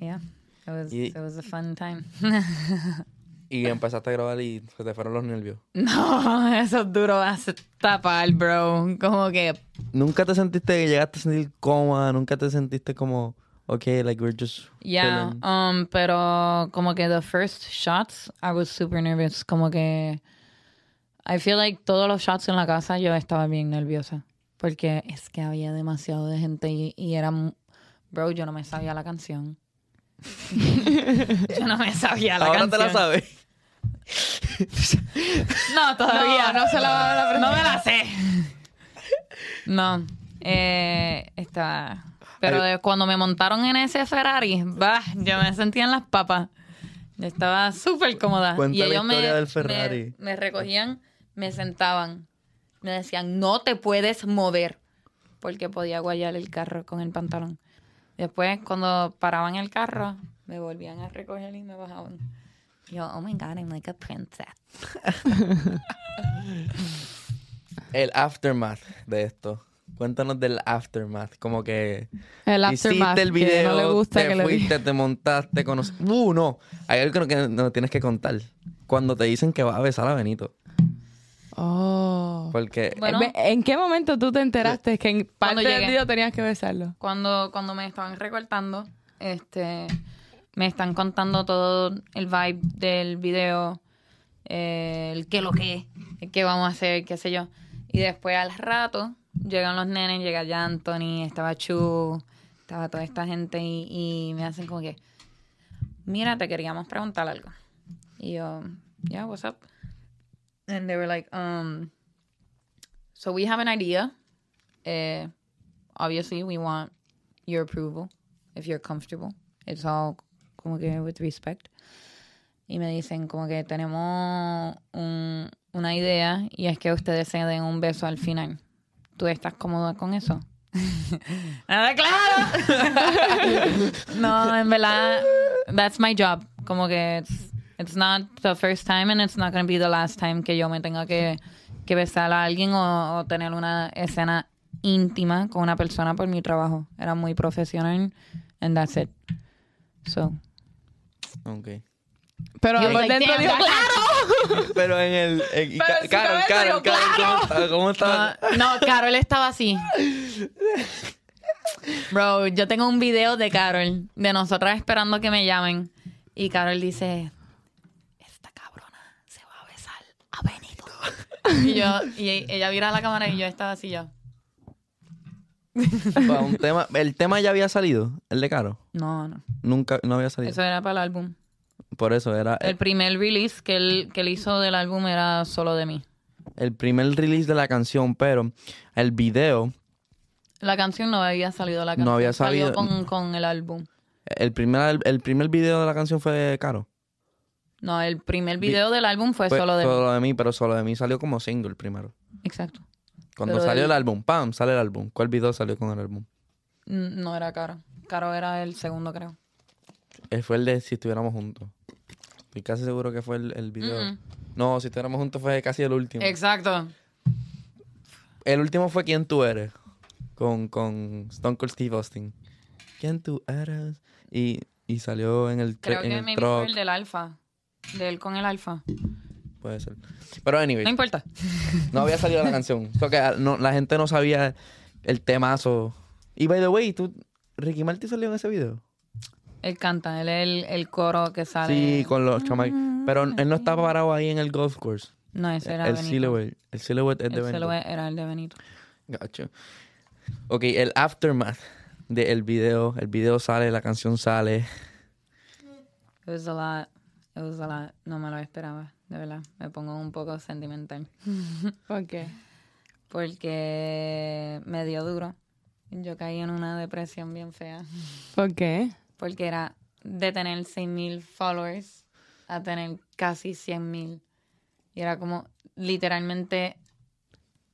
yeah. It was, Y- it was a fun time. Y empezaste a grabar y se te fueron los nervios. no, eso es duro hasta tapar, bro. Como que ¿Nunca te sentiste, llegaste a sentir cómoda? ¿Nunca te sentiste como, okay, like we're just Yeah, chilling? um, pero como que the first shots, I was super nervous. Como que I feel like todos los shots en la casa yo estaba bien nerviosa. Porque es que había demasiado de gente y, y era... Bro, yo no me sabía la canción. yo no me sabía la Ahora canción. te la sabes. No, todavía. No, no se la va a aprender. No me la sé. No. Eh, está... Pero Ay. cuando me montaron en ese Ferrari, bah, yo me sentía en las papas. Yo estaba súper cómoda. Cuenta y la ellos me, me- Ferrari. Me, recogían, me sentaban. Me decían, no te puedes mover. porque podía guayar el carro con el pantalón. Después, cuando paraban el carro, me volvían a recoger y me bajaban. Yo, oh my God, I'm like a princess. El aftermath de esto. Cuéntanos del aftermath. Como que El aftermath, hiciste el que video, no le gusta te que le diga. fuiste, te montaste, conocí. Uh, no. Hay algo que no tienes que contar. Cuando te dicen que vas a besar a Benito. Oh. Porque Bueno. ¿En qué momento tú te enteraste que en parte Cuando del video tenías que besarlo? Cuando, cuando me estaban recortando, este, me están contando todo el vibe del video, eh, el qué lo que, el qué vamos a hacer, qué sé yo. Y después al rato llegan los nenes, llega ya Anthony, estaba Chu, estaba toda esta gente y, me hacen como que, mira, te queríamos preguntar algo. Y yo, yeah, what's up? And they were like, um, so we have an idea. Eh, obviously we want your approval if you're comfortable. It's all como que with respect. Y me dicen como que tenemos un- una idea y es que ustedes se den un beso al final. ¿Tú estás cómoda con eso? Nada claro. no, en verdad, that's my job. Como que it's, it's not the first time and it's not going to be the last time que yo me tenga que, que besar a alguien o, o tener una escena íntima con una persona por mi trabajo. Era muy profesional and that's it. So, Ok. Pero Yo por like, dentro ¡claro! Pero en el. en- y Pero Ca- en su Carol, cabeza Carol, Carol, ¿cómo? ¿Cómo está? No, Carol estaba así. Bro, yo tengo un video de Carol, de nosotras esperando que me llamen. Y Carol dice, esta cabrona se va a besar a Benito. Y yo, y ella mira a la cámara y yo estaba así yo. Para un tema, el tema ya había salido, el de Caro. No, no. Nunca, no había salido. Eso era para el álbum. Por eso era El primer release que él, que él hizo del álbum era solo de mí. el primer release de la canción, pero el video, La canción no había salido, la No canción había salió salido. con, con el álbum. el primer, el primer video de la canción fue de Caro. No, el primer video del álbum fue, Fue solo de mí. solo de mí, pero solo de mí salió como single primero. Exacto. Cuando Pero salió el- el álbum, ¡pam! Sale el álbum. ¿Cuál video salió con el álbum? No era Caro. Caro era el segundo, creo. Eh, fue el de Si estuviéramos juntos. Estoy casi seguro que fue el, el video. No, Si estuviéramos juntos fue casi el último. Exacto. el último fue ¿Quién tú eres? Con, con Stone Cold Steve Austin. ¿Quién tú eres? Y, y salió en el, Creo en que el me fue el del alfa. De él con el alfa. Puede ser. Pero anyway, No importa. no había salido la canción. So que, ah, no, la gente no sabía el temazo. Y by the way, ¿tú, Ricky Martin salió en ese video. Él canta, él es el, el coro que sale. Sí, con los chamacos. Pero él no estaba parado ahí en el golf course. No, ese era el Benito. silhouette. El silhouette es de El Benito. silhouette era el de Benito. Gacho. Ok, el aftermath del video. El video sale, la canción sale. It was a lot. It was a lot. No me lo esperaba, de verdad. Me pongo un poco sentimental. ¿Por qué? Porque me dio duro. Yo caí en una depresión bien fea. ¿Por qué? Porque era de tener 6.000 followers a tener casi 100.000. Y era como literalmente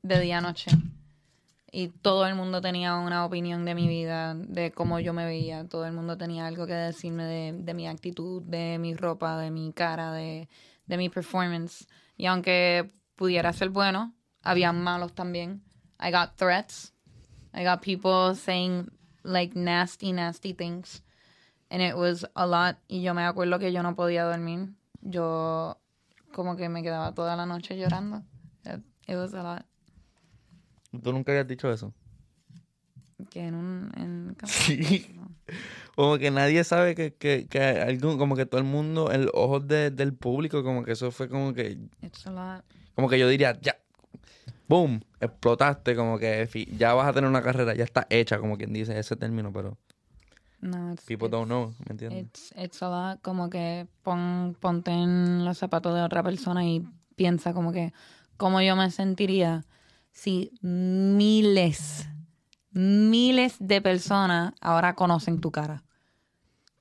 de día a noche. Y todo el mundo tenía una opinión de mi vida, de cómo yo me veía. Todo el mundo tenía algo que decirme de, de mi actitud, de mi ropa, de mi cara, de, de mi performance. Y aunque pudiera ser bueno, había malos también. I got threats. I got people saying like nasty, nasty things. And it was a lot. Y yo me acuerdo que yo no podía dormir. Yo como que me quedaba toda la noche llorando. It, was a lot. ¿Tú nunca habías dicho eso? Que en un... En, Sí. No. Como que nadie sabe que, que, que algún, como que todo el mundo, el ojo de- del público, como que eso fue como que, It's a lot. como que yo diría, ya, boom, explotaste, como que ya vas a tener una carrera, ya está hecha, como quien dice ese término, pero No, it's, people don't know, ¿me entiendes? It's, it's a lot. Como que pon, ponte en los zapatos de otra persona y piensa como que cómo yo me sentiría si miles, miles de personas ahora conocen tu cara.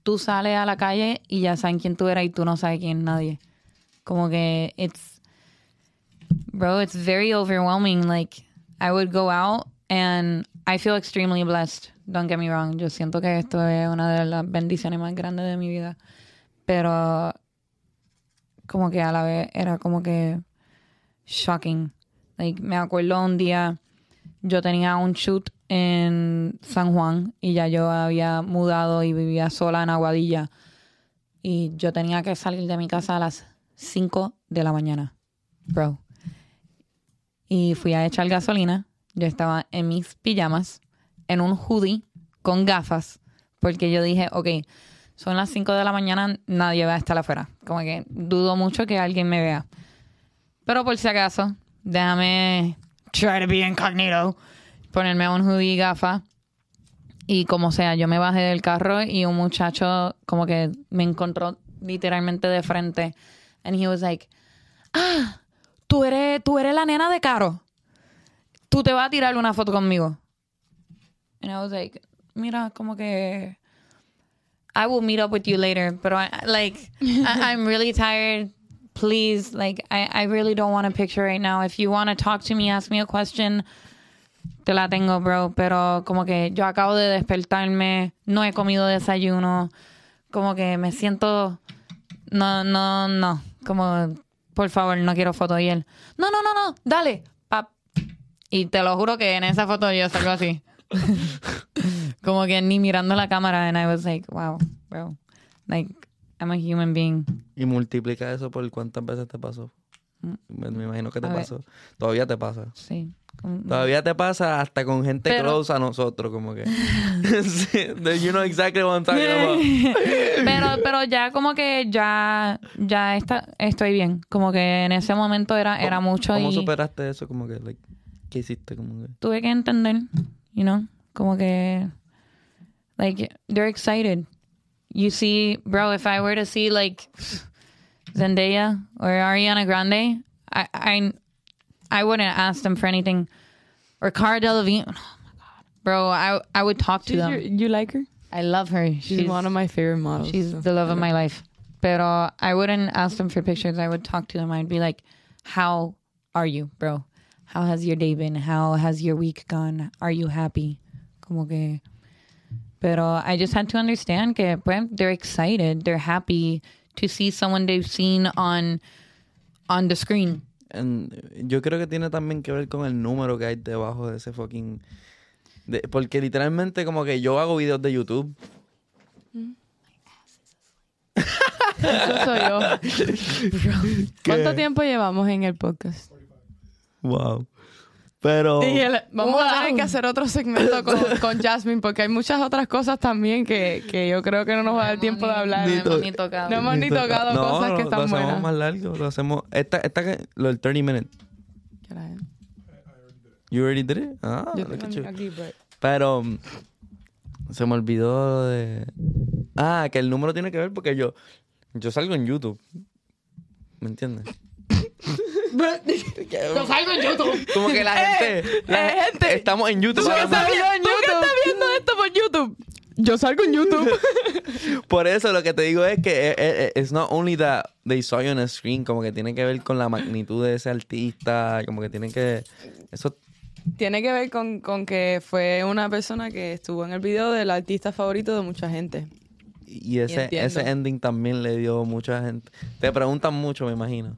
Tú sales a la calle y ya saben quién tú eras y tú no sabes quién es nadie. Como que it's, bro, it's very overwhelming. Like, I would go out And I feel extremely blessed. Don't get me wrong. Yo siento que esto es una de las bendiciones más grandes de mi vida. Pero como que a la vez era como que shocking. Like, me acuerdo un día, yo tenía un shoot en San Juan y ya yo había mudado y vivía sola en Aguadilla. Y yo tenía que salir de mi casa a las 5 de la mañana. Bro. Y fui a echar gasolina. Yo estaba en mis pijamas, en un hoodie, con gafas, porque yo dije, ok, son las 5 de la mañana, nadie va a estar afuera. Como que dudo mucho que alguien me vea. Pero por si acaso, déjame try to be incognito, ponerme un hoodie y gafas. Y como sea, yo me bajé del carro y un muchacho como que me encontró literalmente de frente. And he was like, ah, tú eres, tú eres la nena de Caro. Tú te vas a tirar una foto conmigo. And I was like, mira, como que I will meet up with you later, but I, like I, I'm really tired. Please, like I, I really don't want a picture right now. If you want to talk to me, ask me a question. Te la tengo, bro. Pero como que yo acabo de despertarme, no he comido desayuno, como que me siento, no, no, no, como por favor, no quiero foto y él, no, no, no, no, dale, pap. Y te lo juro que en esa foto yo salgo así. como que ni mirando la cámara and I was like, wow, bro. Like I'm a human being. Y multiplica eso por cuántas veces te pasó. Me, me imagino que te Mm. A ver. pasó. Todavía te pasa. Sí. Como- Todavía te pasa hasta con gente Pero- close a nosotros, como que. You know exactly what I'm talking about. pero, pero ya como que ya, ya está, estoy bien. Como que en ese momento era, era mucho ¿Cómo y superaste eso? Como que, like, ¿qué hiciste? Como que. tuve que entender, you know, como que, like, they're excited. You see, bro, if I were to see like Zendaya or Ariana Grande, I, I, I wouldn't ask them for anything. Or Cara Delevingne, oh my god, bro, I, I would talk to She's them. your- you like her? I love her. She's, one of my favorite models. She's so. the love of my life. Pero I wouldn't ask them for pictures. I would talk to them. I'd be like, How are you, bro? How has your day been? How has your week gone? Are you happy? Como que. Pero I just had to understand que pues, they're excited. They're happy to see someone they've seen on on the screen. En- yo creo que tiene también que ver con el número que hay debajo de ese fucking. de- porque literalmente, como que yo hago videos de YouTube. Eso soy yo. ¿Cuánto tiempo llevamos en el podcast? Wow. Pero. Y el- vamos a tener que hacer otro segmento con, con Jasmine porque hay muchas otras cosas también que, que yo creo que no nos va a dar tiempo de hablar. Ni No hemos ni tocado. No hemos ni toca- tocado No, cosas no, que lo están hacemos buenas. más largo. Lo hacemos. Esta, esta que- lo del 30 minutes. You already did it? Ah, Yo tengo aquí, but- Pero mm, se me olvidó de. Ah, que el número tiene que ver porque yo. Yo salgo en YouTube. ¿Me entiendes? Yo salgo en YouTube. Como que la gente. la eh, gente, Estamos en YouTube. ¿Tú que estás viendo, tú que estás viendo esto por YouTube? Yo salgo en YouTube. Por eso lo que te digo es que eh, eh, it's not only that they saw you on a screen, como que tiene que ver con la magnitud de ese artista, como que tiene que eso Tiene que ver con, con que fue una persona que estuvo en el video del artista favorito de mucha gente. y ese entiendo. ese ending también le dio mucha gente. Te preguntan mucho, me imagino,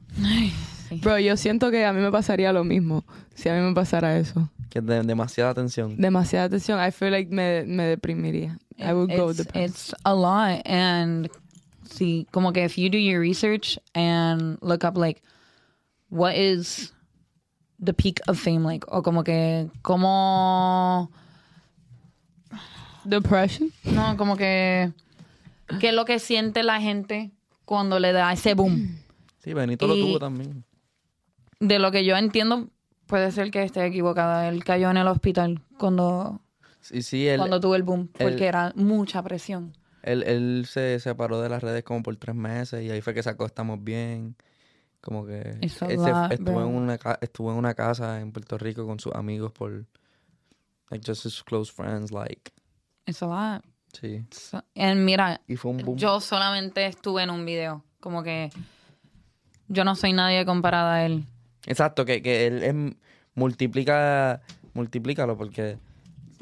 Bro, yo siento que a mí me pasaría lo mismo si a mí me pasara eso. que es de demasiada atención. Demasiada atención. I feel like me, me deprimiría. I would go it's, depressed. it's a lot and see como que if you do your research and look up like what is the peak of fame like o como que como Depression. no como que qué es lo que siente la gente cuando le da ese boom Sí, Benito lo Y- tuvo también. De lo que yo entiendo puede ser que esté equivocada él cayó en el hospital cuando Sí, sí, él, cuando tuvo el boom él- porque era mucha presión él, él se separó de las redes como por tres meses y ahí fue que sacó Estamos Bien. Como que a él se- estuvo, en una, estuvo en una casa en Puerto Rico con sus amigos por, like, just his close friends, like, it's a lot sí. So- and mira Y fue un boom. Yo solamente estuve en un video. Como que yo no soy nadie comparada a él. Exacto, que, que él es- multiplica multiplícalo porque...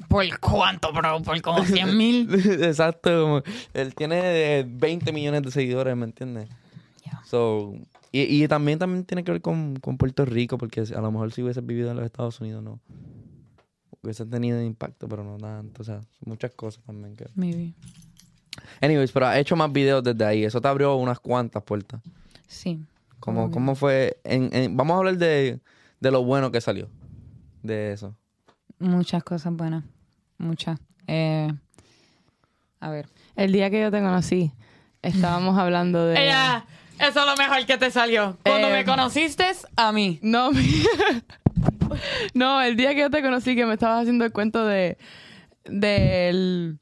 ¿Por cuánto, bro? Por como 100 mil. Exacto, como él tiene eh, 20 millones de seguidores, ¿me entiendes? Yeah. So, y, y también, también tiene que ver con, con Puerto Rico, porque a lo mejor si hubiese vivido en los Estados Unidos, no. Hubiese tenido impacto, pero no tanto. O sea, muchas cosas también que... Maybe. Anyways, pero ha hecho más videos desde ahí. Eso te abrió unas cuantas puertas. Sí. ¿Cómo, Obvio. cómo fue? En, en- vamos a hablar de, de lo bueno que salió. De eso. Muchas cosas buenas. Muchas. Eh, a ver. El día que yo te conocí, estábamos hablando de... Ella, eso es lo mejor que te salió. Cuando Eh, me conociste, a mí. No, no, el día que yo te conocí que me estabas haciendo el cuento de del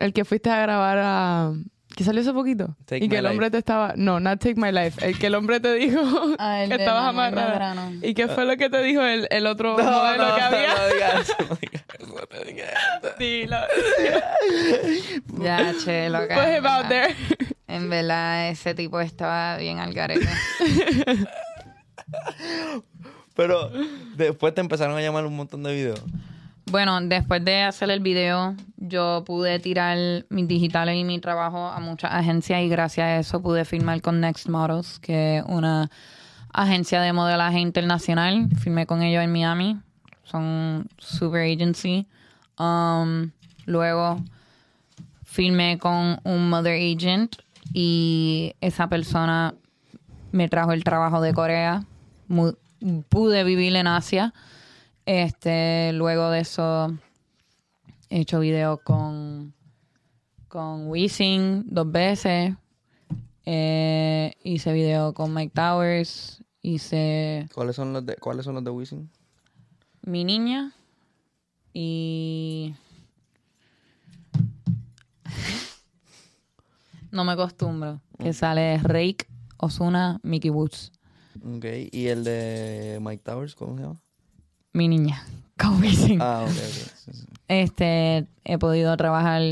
el que fuiste a grabar a que salió hace poquito Take y que el hombre Life. te estaba no, not Take My Life, el que el hombre te dijo Ah, que estabas amarrada y qué fue lo que te dijo el, el otro modelo que había. no digas eso, no digas. Dilo. Ya, che, loca. Put en him out verdad. there. En verdad, ese tipo estaba bien al garete. Pero después te empezaron a llamar un montón de videos. Bueno, después de hacer el video, yo pude tirar mis digitales y mi trabajo a muchas agencias y gracias a eso pude firmar con Next Models, que es una agencia de modelaje internacional. Firmé con ellos en Miami. Son super agency. Um, luego firmé con un mother agent y esa persona me trajo el trabajo de Corea. Pude vivir en Asia. Este, luego de eso he hecho videos con con Wisin dos veces. Eh, hice video con Mike Towers. Hice ¿Cuáles son los de, ¿cuáles son los de Wisin? Mi Niña y no me acostumbro que sale Rake, Osuna, Mickey Woods. Ok. ¿Y el de Mike Towers? ¿Cómo se llama? Mi Niña. Con Wisin. Ah, ok, ok. Sí, sí. Este, he podido trabajar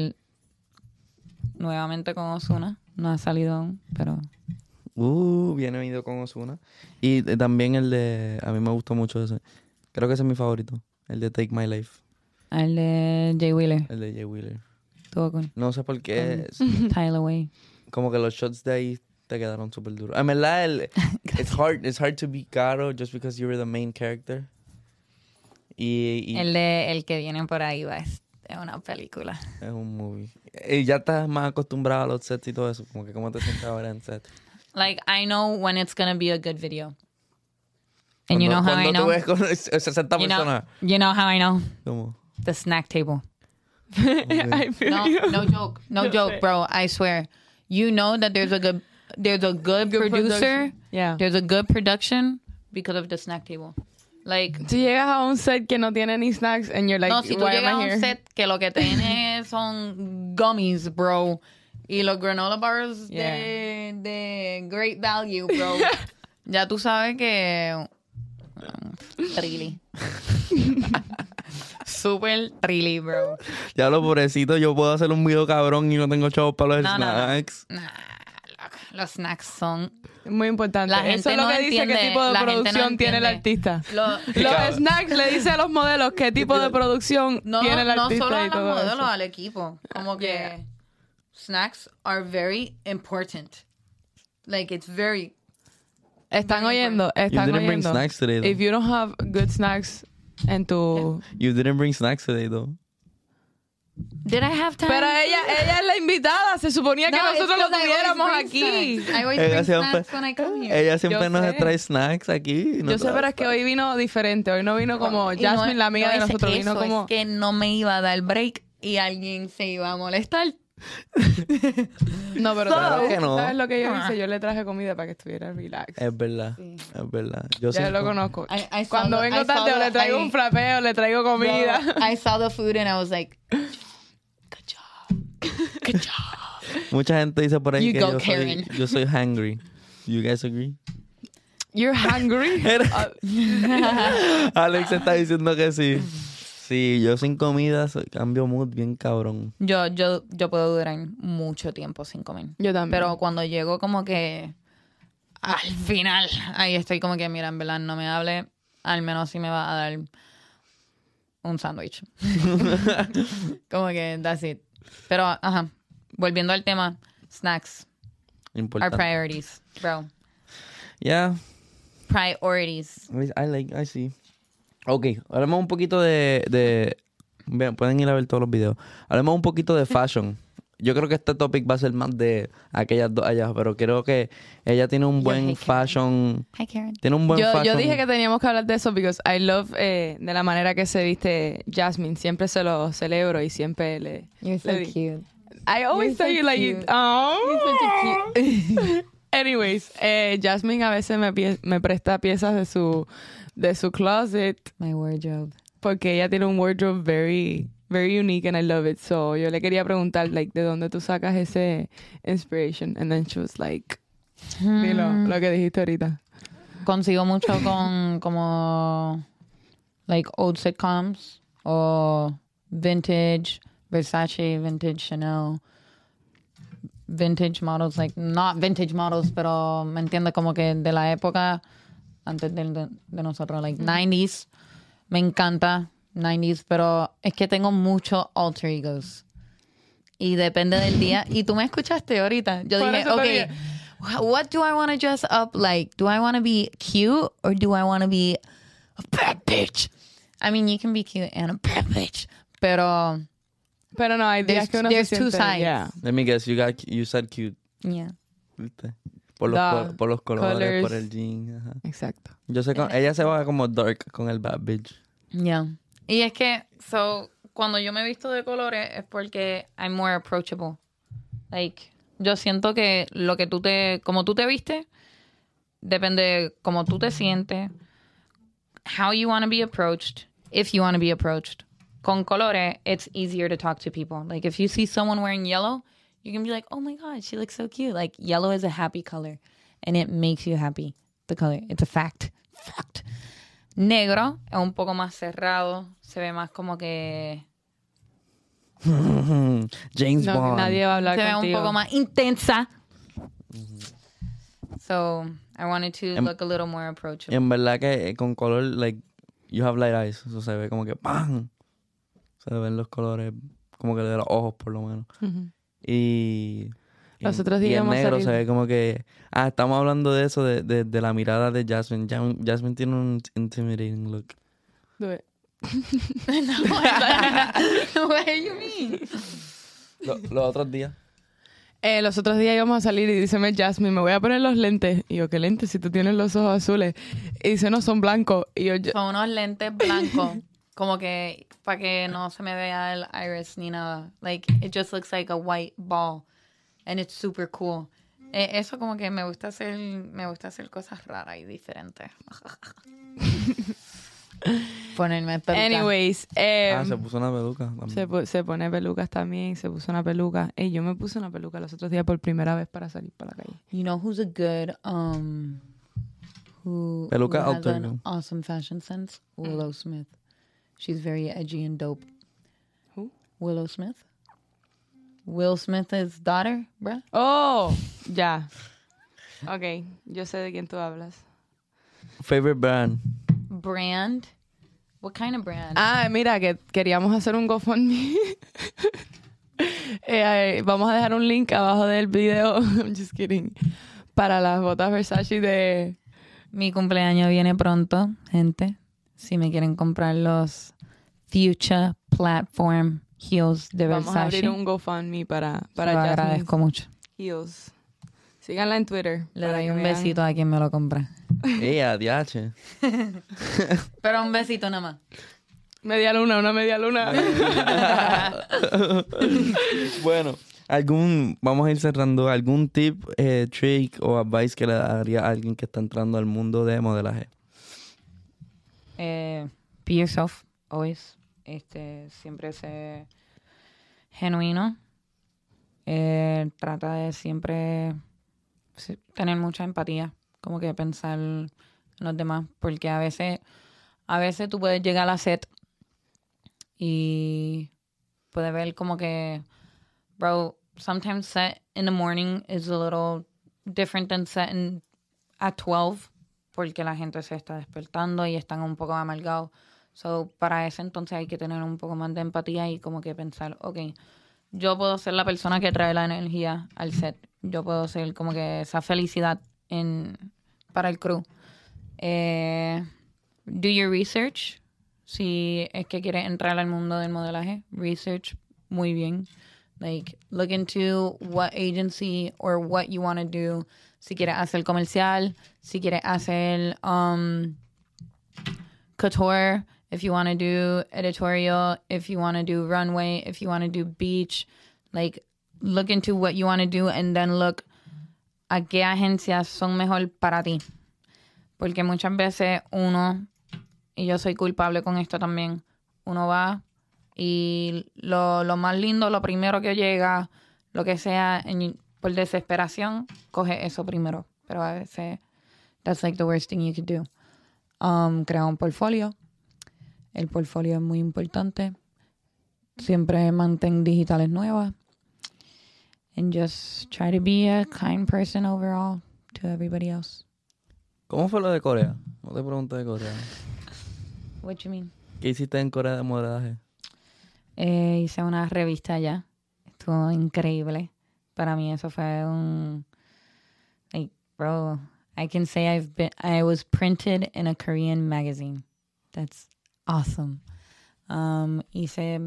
nuevamente con Osuna. No ha salido aún, pero Uh, viene video con Osuna. Y eh, también el de. A mí me gustó mucho ese. Creo que ese es mi favorito. El de Take My Life. el de Jay Wheeler. El de Jay Wheeler. Estuvo con No sé por qué. Tyler Way. como que los shots de ahí te quedaron súper duros. En verdad, el, it's, hard, it's hard to be caro just because you're the main character. Y, y El de el que viene por ahí va es es una película. es un movie. Y ya estás más acostumbrado a los sets y todo eso. Como que cómo te sientes ahora en set. Like I know when it's gonna be a good video. And you know how I cuando know? tú ves con 60 You know, personas. you know how I know? ¿Cómo? The snack table. I feel No, you. no joke. No Yo joke, sé. bro. I swear. You know that there's a good there's a good, Good producer. production. Yeah. There's a good production because of the snack table. Like Si llegas a un set que no tiene ni snacks and you're like, no, si tú llegas a un here? set que lo que tiene son gummies, bro. Y los granola bars de, de great value, bro. ya tú sabes que um, trilly. Super trilly, bro. Ya lo pobrecito, yo puedo hacer un video cabrón y no tengo chavos para los No, no, no. snacks. Nah, los snacks son Muy importante. La Eso gente es lo no que dice qué tipo de no producción tiene el artista. Lo- Los snacks le dice a los modelos qué tipo de producción no, tiene el no artista solo a los modelos, eso. al equipo. Como que Yeah. snacks are very important. Like it's very Están oyendo, You están didn't bring oyendo. snacks today, though. If you don't have good snacks en tu... You didn't bring snacks today, though. Did I have time? Pero ella, ella es la invitada. Se suponía que No, it's nosotros lo 'cause I always tuviéramos bring aquí. snacks. I always Ella bring siempre, snacks when I come here. ella siempre Yo nos sé. trae snacks aquí. no Yo sé, pero es que hoy vino diferente. Hoy no vino como Y no Jasmine, es- la amiga no de es nosotros. Vino eso, como... Es que no me iba a dar break y alguien se iba a molestar. No, pero Claro ¿sabes, que no. ¿sabes lo que yo Ah. hice? Yo le traje comida para que estuviera relax. Es verdad, es verdad. Yo ya lo conozco. I- I Cuando the- vengo tarde o the- le traigo I- un frapeo, le traigo comida. Bro, I saw the food and I was like, good job. Good job. Mucha gente dice por ahí You que go, yo soy, yo soy hungry. You guys agree? You're hungry. Ah, Alex está diciendo que sí. Sí, yo sin comida soy- cambio mood bien cabrón. Yo, yo, yo puedo durar mucho tiempo sin comer. Yo también. Pero cuando llego como que al final, ahí estoy como que, mira, en verdad no me hable, al menos si me va a dar un sándwich. como que that's it. Pero, ajá, volviendo al tema, snacks are Importante. priorities, bro. Yeah, Priorities. I like, I see. Ok, hablemos un poquito de, de... Vean, pueden ir a ver todos los videos. Hablemos un poquito de fashion. Yo creo que este topic va a ser más de aquellas dos allá, pero creo que ella tiene un Yo buen Karen. fashion. Hi, Karen. Tiene un buen Yo, fashion. yo dije que teníamos que hablar de eso because I love eh, de la manera que se viste Jasmine. Siempre se lo celebro y siempre le. You're so le di- cute. I always You're so tell you like, you- cute. oh. Anyways, eh, Jasmine a veces me, pie- me presta piezas de su de su closet My wardrobe. porque ella tiene un wardrobe very very unique and I love it. So yo le quería preguntar like de dónde tú sacas ese inspiration and then she was like, dilo, Mm. lo que dijiste ahorita. Consigo mucho con como like old sitcoms o vintage Versace, vintage Chanel, vintage models, like not vintage models, pero me entiende como que de la época antes del- de, de nosotros, like 90s. Me encanta 90s, pero es que tengo muchos alter egos. Y depende del día. Y tú me escuchaste ahorita. Yo Por dije, ok, dije. what do I want to dress up like? Do I want to be cute or do I want to be a bad bitch? I mean, you can be cute and a bad bitch, pero Pero no, hay días There's- que uno se there's two sides. yeah. Let me guess, you, got, you said cute. yeah. ¿viste? Por los, col- por los colores, colors. por el jean. Ajá. Exacto. Yo sé, con- ella se va como dark con el bad bitch. Yeah. Y es que, so, cuando yo me visto de colores es porque I'm more approachable. Like, yo siento que lo que tú te, como tú te vistes, depende como tú te sientes, how you want to be approached, if you want to be approached. Con colores, it's easier to talk to people. Like, if you see someone wearing yellow, you can be like, oh my God, she looks so cute. Like, yellow is a happy color and it makes you happy. The color, it's a fact. Fact. Negro es un poco más cerrado, se ve más como que James No, Bond. nadie va a hablar se ve un contigo. poco más intensa. So, I wanted to Em- look a little more approachable. En verdad que eh, con color, like, you have light eyes. Eso se ve como que ¡pam! Se ven los colores, como que de los ojos, por lo menos. Ujú. Y. Los y- otros y días vamos a negro salir- se ve como que. Ah, estamos hablando de eso, de, de, de la mirada de Jasmine. Jam- Jasmine tiene un intimidating look. Do it. What do you mean? Lo- los otros días. Eh, los otros días íbamos a salir y dice Jasmine, me voy a poner los lentes. Y yo, ¿qué lentes? Si tú tienes los ojos azules. Y dice, no, son blancos. Y yo, yo- Son unos lentes blancos, como que para que no se me vea el iris ni nada. Like, it just looks like a white ball. And it's super cool. Eh, eso como que me gusta hacer, me gusta hacer cosas raras y diferentes. Ponerme peluca. anyways, eh, ah, se puso una peluca. se, pu- se pone pelucas también, se puso una peluca. Ey, yo me puse una peluca los otros días por primera vez para salir para la calle. You know who's a good um who, Peluca who has an awesome fashion sense? Willow Smith. She's very edgy and dope. Who? Willow Smith. Will Smith's daughter, bruh. Oh, ya. Ok, yo sé de quién tú hablas. Favorite brand. Brand. What kind of brand? Ah, mira, que queríamos hacer un GoFundMe. Eh, eh, vamos a dejar un link abajo del video. I'm just kidding. Para las botas Versace de. Mi cumpleaños viene pronto, gente. Si me quieren comprar los Future Platform Heels de Vamos a Versace, abrir un GoFundMe para, para lo agradezco mucho. Heels. Síganla en Twitter. Le doy un vean. besito a quien me lo compra. Ey, adiache. Pero un besito nada más. Media luna, una media luna. Bueno, algún, vamos a ir cerrando, algún tip, eh, trick o advice que le daría a alguien que está entrando al mundo de modelaje. Eh, be yourself, always. Este, siempre ser genuino. Eh, trata de siempre tener mucha empatía, como que pensar en los demás, porque a veces, a veces tú puedes llegar a la set y puedes ver como que, bro, sometimes set in the morning is a little different than set in, at 12 porque la gente se está despertando y están un poco amargados. So, para ese entonces hay que tener un poco más de empatía y como que pensar, ok, yo puedo ser la persona que trae la energía al set. Yo puedo ser como que esa felicidad en, para el crew. Eh, do your research. Si es que quieres entrar al mundo del modelaje, research muy bien. Like, look into what agency or what you want to do. Si quieres hacer comercial, si quieres hacer um, couture, if you want to do editorial, if you want to do runway, if you want to do beach, like look into what you want to do and then look a qué agencias son mejor para ti. Porque muchas veces uno, y yo soy culpable con esto también, uno va y lo, lo más lindo, lo primero que llega, lo que sea, en- por desesperación, coge eso primero. Pero a veces, that's like the worst thing you could do. Um, crea un portfolio. El portfolio es muy importante. Siempre mantén digitales nuevas. And just try to be a kind person overall to everybody else. ¿Cómo fue lo de Corea? No te pregunto de Corea. What you mean? ¿Qué hiciste en Corea de modelaje? Eh, hice una revista allá. Estuvo increíble. Para mí eso fue un... Like, bro, I can say I've been... I was printed in a Korean magazine. That's awesome. Um, hice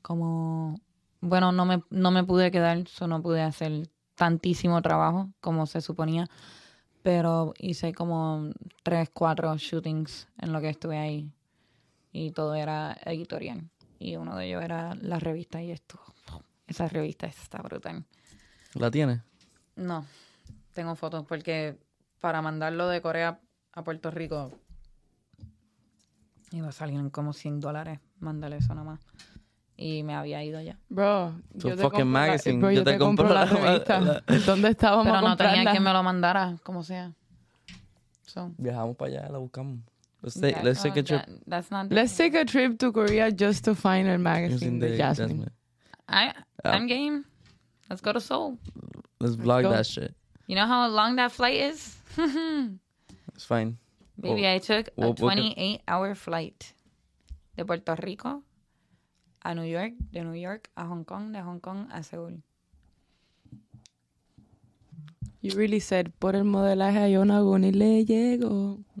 como... Bueno, no me, no me pude quedar, so no pude hacer tantísimo trabajo como se suponía. Pero hice como tres, cuatro shootings en lo que estuve ahí. Y todo era editorial. Y uno de ellos era la revista y esto. Esa revista está brutal. ¿La tienes? No, tengo fotos porque para mandarlo de Corea a Puerto Rico iba a salir en como 100 dólares mandarle eso nomás. Y me había ido ya. Bro, yo te fucking compro la- magazine. bro, Yo yo te te compro compro la la- revista. la- ¿Dónde estábamos Pero no tenía quien me lo mandara, como sea. So, Viajamos para allá, la buscamos. Let's, that- take, let's take a trip. that- that's not Let's take a trip to Korea just to find a Using magazine the de Jasmine. Jasmine. I, Ah. I'm game. Let's go to Seoul. Let's vlog go. that shit. You know how long that flight is? It's fine. Baby, Well, I took a well, we'll 28 hour flight de Puerto Rico a New York, de New York a Hong Kong, de Hong Kong a Seoul. You really said, por el modelaje a Yonagun y le llego.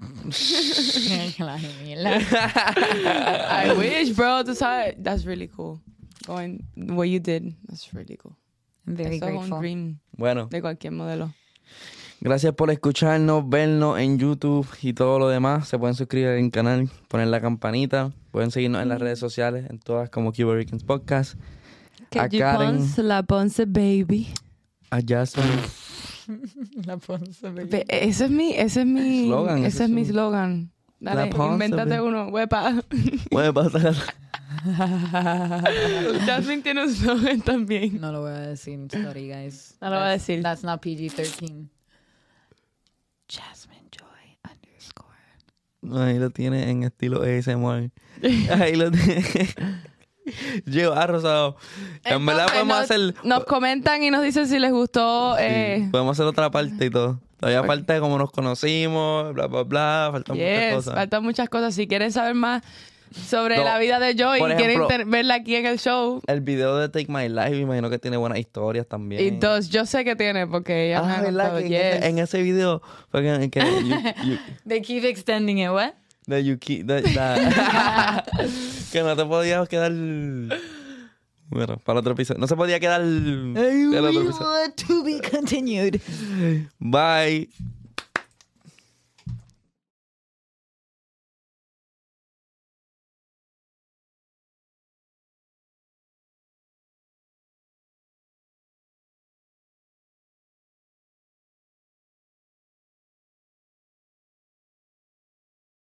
I wish, bro. Tú sabes, that's really cool. Going, what you did, that's really cool. Very Eso es un dream Bueno, de cualquier modelo. gracias por escucharnos, vernos en YouTube y todo lo demás. Se pueden suscribir al canal, poner la campanita. Pueden seguirnos en las redes sociales, en todas como Cuba Ricans Podcast. A Karen, la Ponce Baby. a Jasmine. La Ponce, baby. Ese es mi, ese es mi, Slogan, ese ese es es mi slogan. Dale, invéntate uno, huepa. Pasar. Jasmine tiene un slogan también. No lo voy a decir, sorry guys. No lo voy a That's- decir. That's not PG-13. Jasmine Joy underscore. Ahí lo tiene en estilo ASMR. Ahí lo tiene. Llego a rosado. En verdad podemos nos, hacer. Nos comentan y nos dicen si les gustó. Sí, Eh, podemos hacer otra parte y todo. Todavía falta de cómo nos conocimos, bla, bla, bla. Faltan muchas yes, cosas. faltan muchas cosas. Si quieren saber más sobre No, la vida de Joy y quieren verla aquí en el show, El video de Take My Life, me imagino que tiene buenas historias también. y dos, yo sé que tiene porque ella me Ah, ha ¿verdad? Que en, Yes. ese, en ese video fue que, que you, you, They keep extending it, what? You keep- the- the- que no te podías quedar. Bueno, para otro episodio. No se podía quedar. el otro episodio. to be continued. Bye.